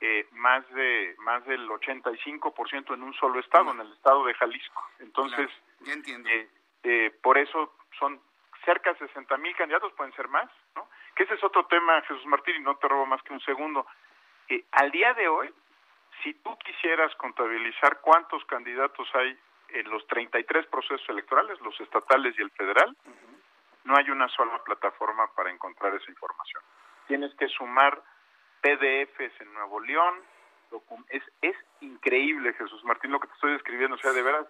eh, más de más del 85% en un solo estado, en el estado de Jalisco. Entonces, Ya entiendo. eh, eh, por eso son cerca de 60 mil candidatos, pueden ser más, ¿no? Que ese es otro tema, Jesús Martín, y no te robo más que un segundo. Eh, al día de hoy, si tú quisieras contabilizar cuántos candidatos hay en los 33 procesos electorales, los estatales y el federal, no hay una sola plataforma para encontrar esa información. Tienes que sumar PDFs en Nuevo León. Es, es increíble, Jesús Martín, lo que te estoy describiendo. O sea, de veras,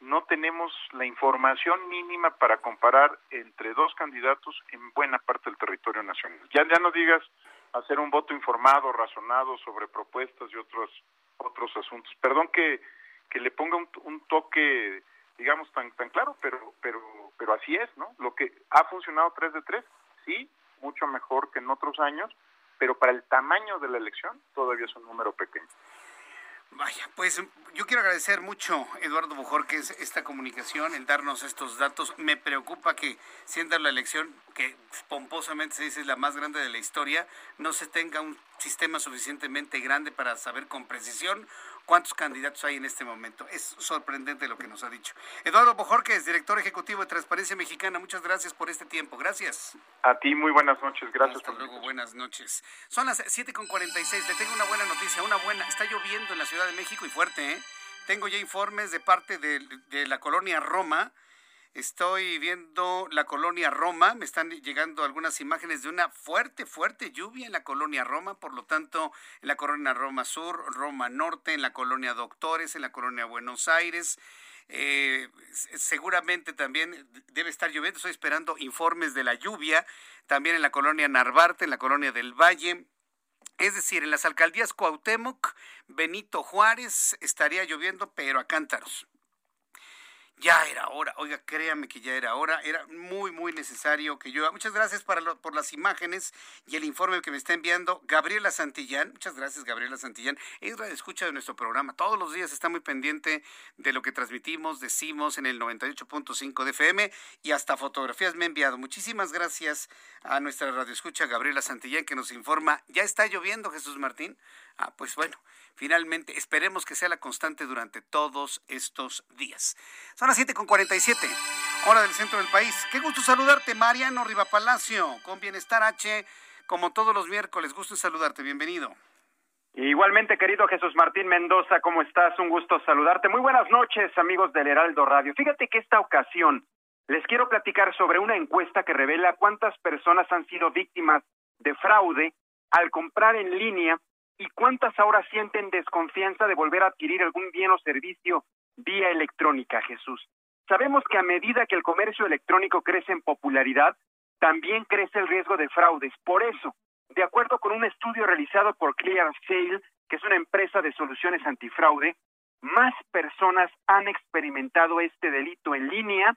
no tenemos la información mínima para comparar entre dos candidatos en buena parte del territorio nacional. Ya, no digas hacer un voto informado, razonado sobre propuestas y otros otros asuntos. Perdón que, que le ponga un, un toque, digamos, tan tan claro, pero pero pero así es, ¿no? Lo que ha funcionado 3 de 3, sí, mucho mejor que en otros años, pero para el tamaño de la elección todavía es un número pequeño. Vaya, pues yo quiero agradecer mucho, Eduardo Bujorquez, esta comunicación, el darnos estos datos. Me preocupa que, siendo la elección que pomposamente se dice es la más grande de la historia, no se tenga un sistema suficientemente grande para saber con precisión cuántos candidatos hay en este momento. Es sorprendente lo que nos ha dicho. Eduardo Bojorquez, director ejecutivo de Transparencia Mexicana, muchas gracias por este tiempo. Gracias. A ti, muy buenas noches. Gracias. Hasta luego, buenas noches. Son las 7.46. Le tengo una buena noticia, una buena. Está lloviendo en la Ciudad de México y fuerte, ¿eh? Tengo ya informes de parte de, de la colonia Roma Estoy viendo la colonia Roma, me están llegando algunas imágenes de una fuerte, fuerte lluvia en la colonia Roma, por lo tanto, en la colonia Roma Sur, Roma Norte, en la colonia Doctores, en la colonia Buenos Aires. Eh, seguramente también debe estar lloviendo, estoy esperando informes de la lluvia, también en la colonia Narvarte, en la colonia del Valle, es decir, en las alcaldías Cuauhtémoc, Benito Juárez estaría lloviendo, pero a cántaros ya era hora, oiga, créame que ya era hora, era muy, muy necesario que yo... Muchas gracias para por las imágenes y el informe que me está enviando Gabriela Santillán. Muchas gracias, Gabriela Santillán. Es la escucha de nuestro programa. Todos los días está muy pendiente de lo que transmitimos, decimos en el 98.5 de FM y hasta fotografías me ha enviado. Muchísimas gracias a nuestra radio escucha Gabriela Santillán que nos informa. Ya está lloviendo, Jesús Martín. Ah, pues bueno, finalmente esperemos que sea la constante durante todos estos días. Son las 7.47, hora del centro del país. Qué gusto saludarte, Mariano Rivapalacio, con Bienestar H, como todos los miércoles. Gusto saludarte, bienvenido. Igualmente, querido Jesús Martín Mendoza, ¿cómo estás? Un gusto saludarte. Muy buenas noches, amigos del Heraldo Radio. Fíjate que esta ocasión les quiero platicar sobre una encuesta que revela cuántas personas han sido víctimas de fraude al comprar en línea ¿Y cuántas ahora sienten desconfianza de volver a adquirir algún bien o servicio vía electrónica, Jesús? Sabemos que a medida que el comercio electrónico crece en popularidad, también crece el riesgo de fraudes. Por eso, de acuerdo con un estudio realizado por ClearSale, que es una empresa de soluciones antifraude, más personas han experimentado este delito en línea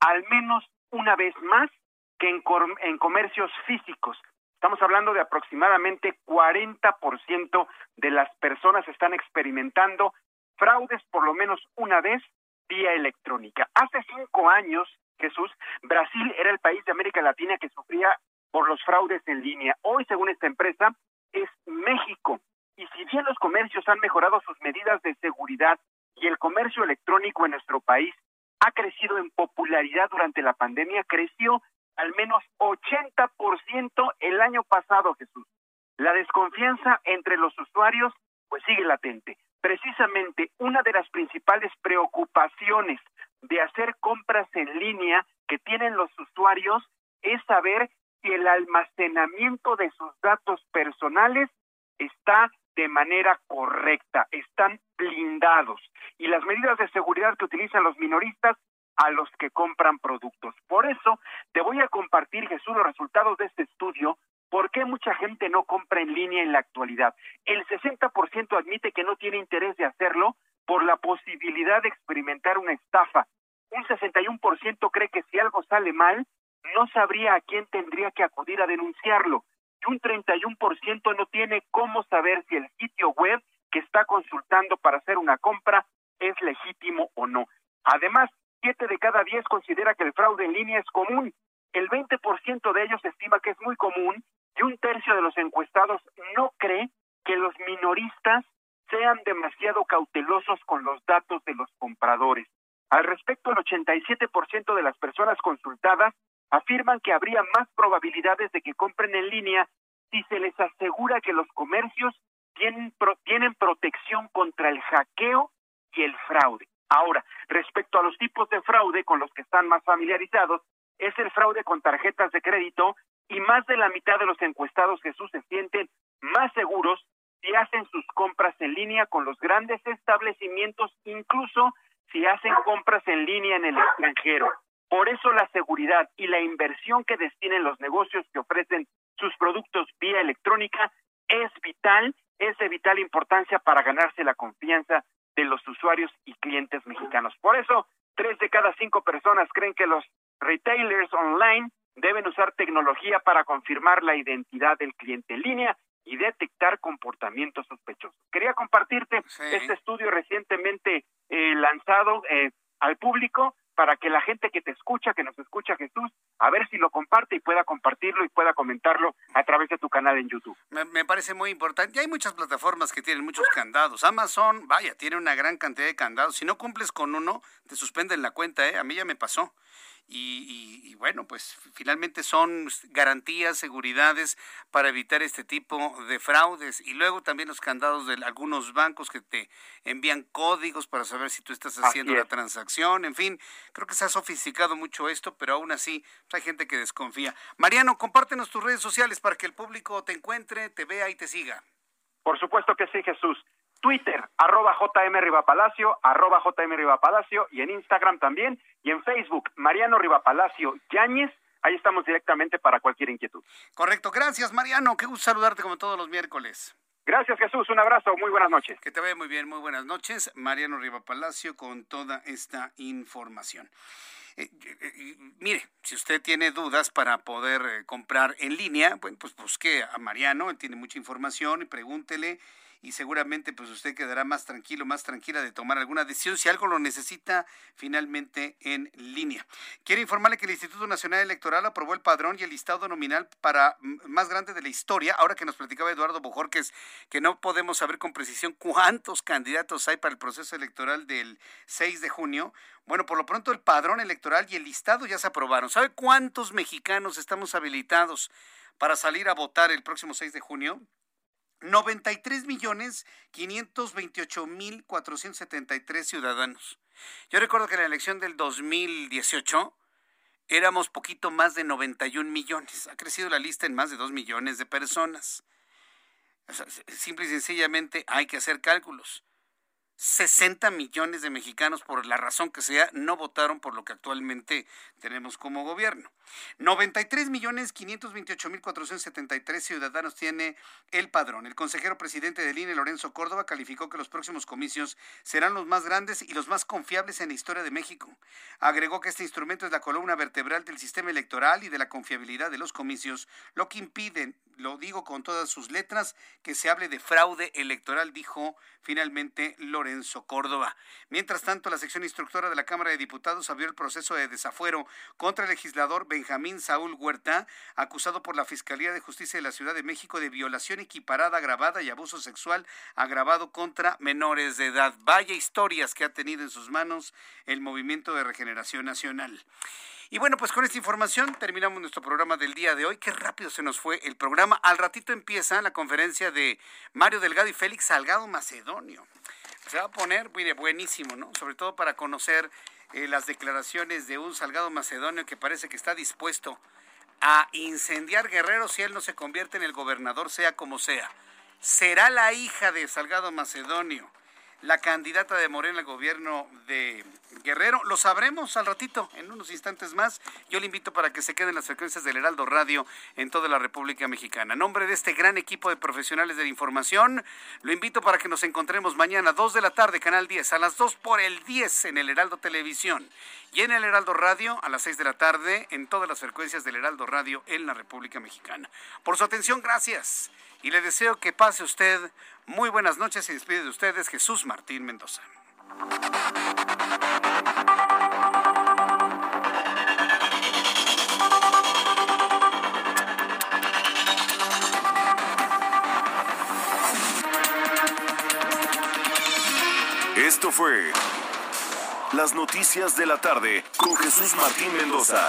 al menos una vez más que en, en comercios físicos. Estamos hablando de aproximadamente 40% de las personas están experimentando fraudes por lo menos una vez vía electrónica. Hace cinco años, Jesús, Brasil era el país de América Latina que sufría por los fraudes en línea. Hoy, según esta empresa, es México. Y si bien los comercios han mejorado sus medidas de seguridad y el comercio electrónico en nuestro país ha crecido en popularidad durante la pandemia, creció al menos 80% el año pasado, Jesús. La desconfianza entre los usuarios pues sigue latente. Precisamente una de las principales preocupaciones de hacer compras en línea que tienen los usuarios es saber si el almacenamiento de sus datos personales está de manera correcta, están blindados. Y las medidas de seguridad que utilizan los minoristas a los que compran productos. Por eso te voy a compartir, Jesús, los resultados de este estudio. ¿Por qué mucha gente no compra en línea en la actualidad? El 60% admite que no tiene interés de hacerlo por la posibilidad de experimentar una estafa. Un 61% cree que si algo sale mal, no sabría a quién tendría que acudir a denunciarlo. Y un 31% no tiene cómo saber si el sitio web que está consultando para hacer una compra es legítimo o no. Además, Siete de cada diez considera que el fraude en línea es común. El 20% de ellos estima que es muy común y un tercio de los encuestados no cree que los minoristas sean demasiado cautelosos con los datos de los compradores. Al respecto, el 87% de las personas consultadas afirman que habría más probabilidades de que compren en línea si se les asegura que los comercios tienen, tienen protección contra el hackeo y el fraude. Ahora, respecto a los tipos de fraude con los que están más familiarizados, es el fraude con tarjetas de crédito y más de la mitad de los encuestados Jesús se sienten más seguros si hacen sus compras en línea con los grandes establecimientos, incluso si hacen compras en línea en el extranjero. Por eso la seguridad y la inversión que destinen los negocios que ofrecen sus productos vía electrónica es vital, es de vital importancia para ganarse la confianza de los usuarios y clientes mexicanos. Por eso, tres de cada cinco personas creen que los retailers online deben usar tecnología para confirmar la identidad del cliente en línea y detectar comportamientos sospechosos. Quería compartirte este estudio recientemente eh, lanzado eh, al público para que la gente que te escucha, que nos escucha Jesús, a ver si lo comparte y pueda compartirlo y pueda comentarlo a través de tu canal en YouTube. Me, parece muy importante. Y hay muchas plataformas que tienen muchos candados. Amazon, vaya, tiene una gran cantidad de candados. Si no cumples con uno, te suspenden la cuenta, ¿eh? A mí ya me pasó. Y, bueno, pues finalmente son garantías, seguridades para evitar este tipo de fraudes. Y luego también los candados de algunos bancos que te envían códigos para saber si tú estás haciendo la transacción. En fin, creo que se ha sofisticado mucho esto, pero aún así pues, hay gente que desconfía. Mariano, compártenos tus redes sociales para que el público te encuentre, te vea y te siga. Por supuesto que sí, Jesús. Twitter, arroba JM Rivapalacio, arroba JM Rivapalacio, y en Instagram también, y en Facebook, Mariano Rivapalacio Yáñez, ahí estamos directamente para cualquier inquietud. Correcto, gracias Mariano, qué gusto saludarte como todos los miércoles. Gracias Jesús, un abrazo, muy buenas noches. Que te vaya muy bien, muy buenas noches. Mariano Rivapalacio con toda esta información. Eh, eh, eh, mire, si usted tiene dudas para poder comprar en línea, bueno, pues busque a Mariano, él tiene mucha información y pregúntele y seguramente pues usted quedará más tranquilo, más tranquila de tomar alguna decisión si algo lo necesita finalmente en línea. Quiero informarle que el Instituto Nacional Electoral aprobó el padrón y el listado nominal para más grande de la historia. Ahora que nos platicaba Eduardo Bojorques que no podemos saber con precisión cuántos candidatos hay para el proceso electoral del 6 de junio. Bueno, por lo pronto el padrón electoral y el listado ya se aprobaron. ¿Sabe cuántos mexicanos estamos habilitados para salir a votar el próximo 6 de junio? 93 millones 528 mil 473 ciudadanos. Yo recuerdo que en la elección del 2018 éramos poquito más de 91 millones. Ha crecido la lista en más de 2 millones de personas. simple y sencillamente hay que hacer cálculos. 60 millones de mexicanos, por la razón que sea, no votaron por lo que actualmente tenemos como gobierno. 93 millones 528 mil 473 ciudadanos tiene el padrón. El consejero presidente del INE, Lorenzo Córdoba, calificó que los próximos comicios serán los más grandes y los más confiables en la historia de México. Agregó que este instrumento es la columna vertebral del sistema electoral y de la confiabilidad de los comicios, lo que impide, lo digo con todas sus letras, que se hable de fraude electoral, dijo finalmente Lorenzo Córdoba. Mientras tanto, la sección instructora de la Cámara de Diputados abrió el proceso de desafuero contra el legislador Benjamín Saúl Huerta, acusado por la Fiscalía de Justicia de la Ciudad de México de violación equiparada, agravada y abuso sexual agravado contra menores de edad. Vaya historias que ha tenido en sus manos el Movimiento de Regeneración Nacional. Y bueno, pues con esta información terminamos nuestro programa del día de hoy. Qué rápido se nos fue el programa. Al ratito empieza la conferencia de Mario Delgado y Félix Salgado Macedonio. Se va a poner, mire, buenísimo, ¿no? Sobre todo para conocer eh, las declaraciones de un Salgado Macedonio que parece que está dispuesto a incendiar Guerrero si él no se convierte en el gobernador, sea como sea. Será la hija de Salgado Macedonio la candidata de Morena al gobierno de Guerrero. Lo sabremos al ratito, en unos instantes más. Yo le invito para que se queden las frecuencias del Heraldo Radio en toda la República Mexicana. En nombre de este gran equipo de profesionales de la información, lo invito para que nos encontremos mañana a 2 de la tarde, Canal 10, a las 2 por el 10 en el Heraldo Televisión y en el Heraldo Radio a las 6 de la tarde en todas las frecuencias del Heraldo Radio en la República Mexicana. Por su atención, gracias. Y le deseo que pase usted muy buenas noches y despide de ustedes Jesús Martín Mendoza. Esto fue Las Noticias de la Tarde con Jesús Martín Mendoza.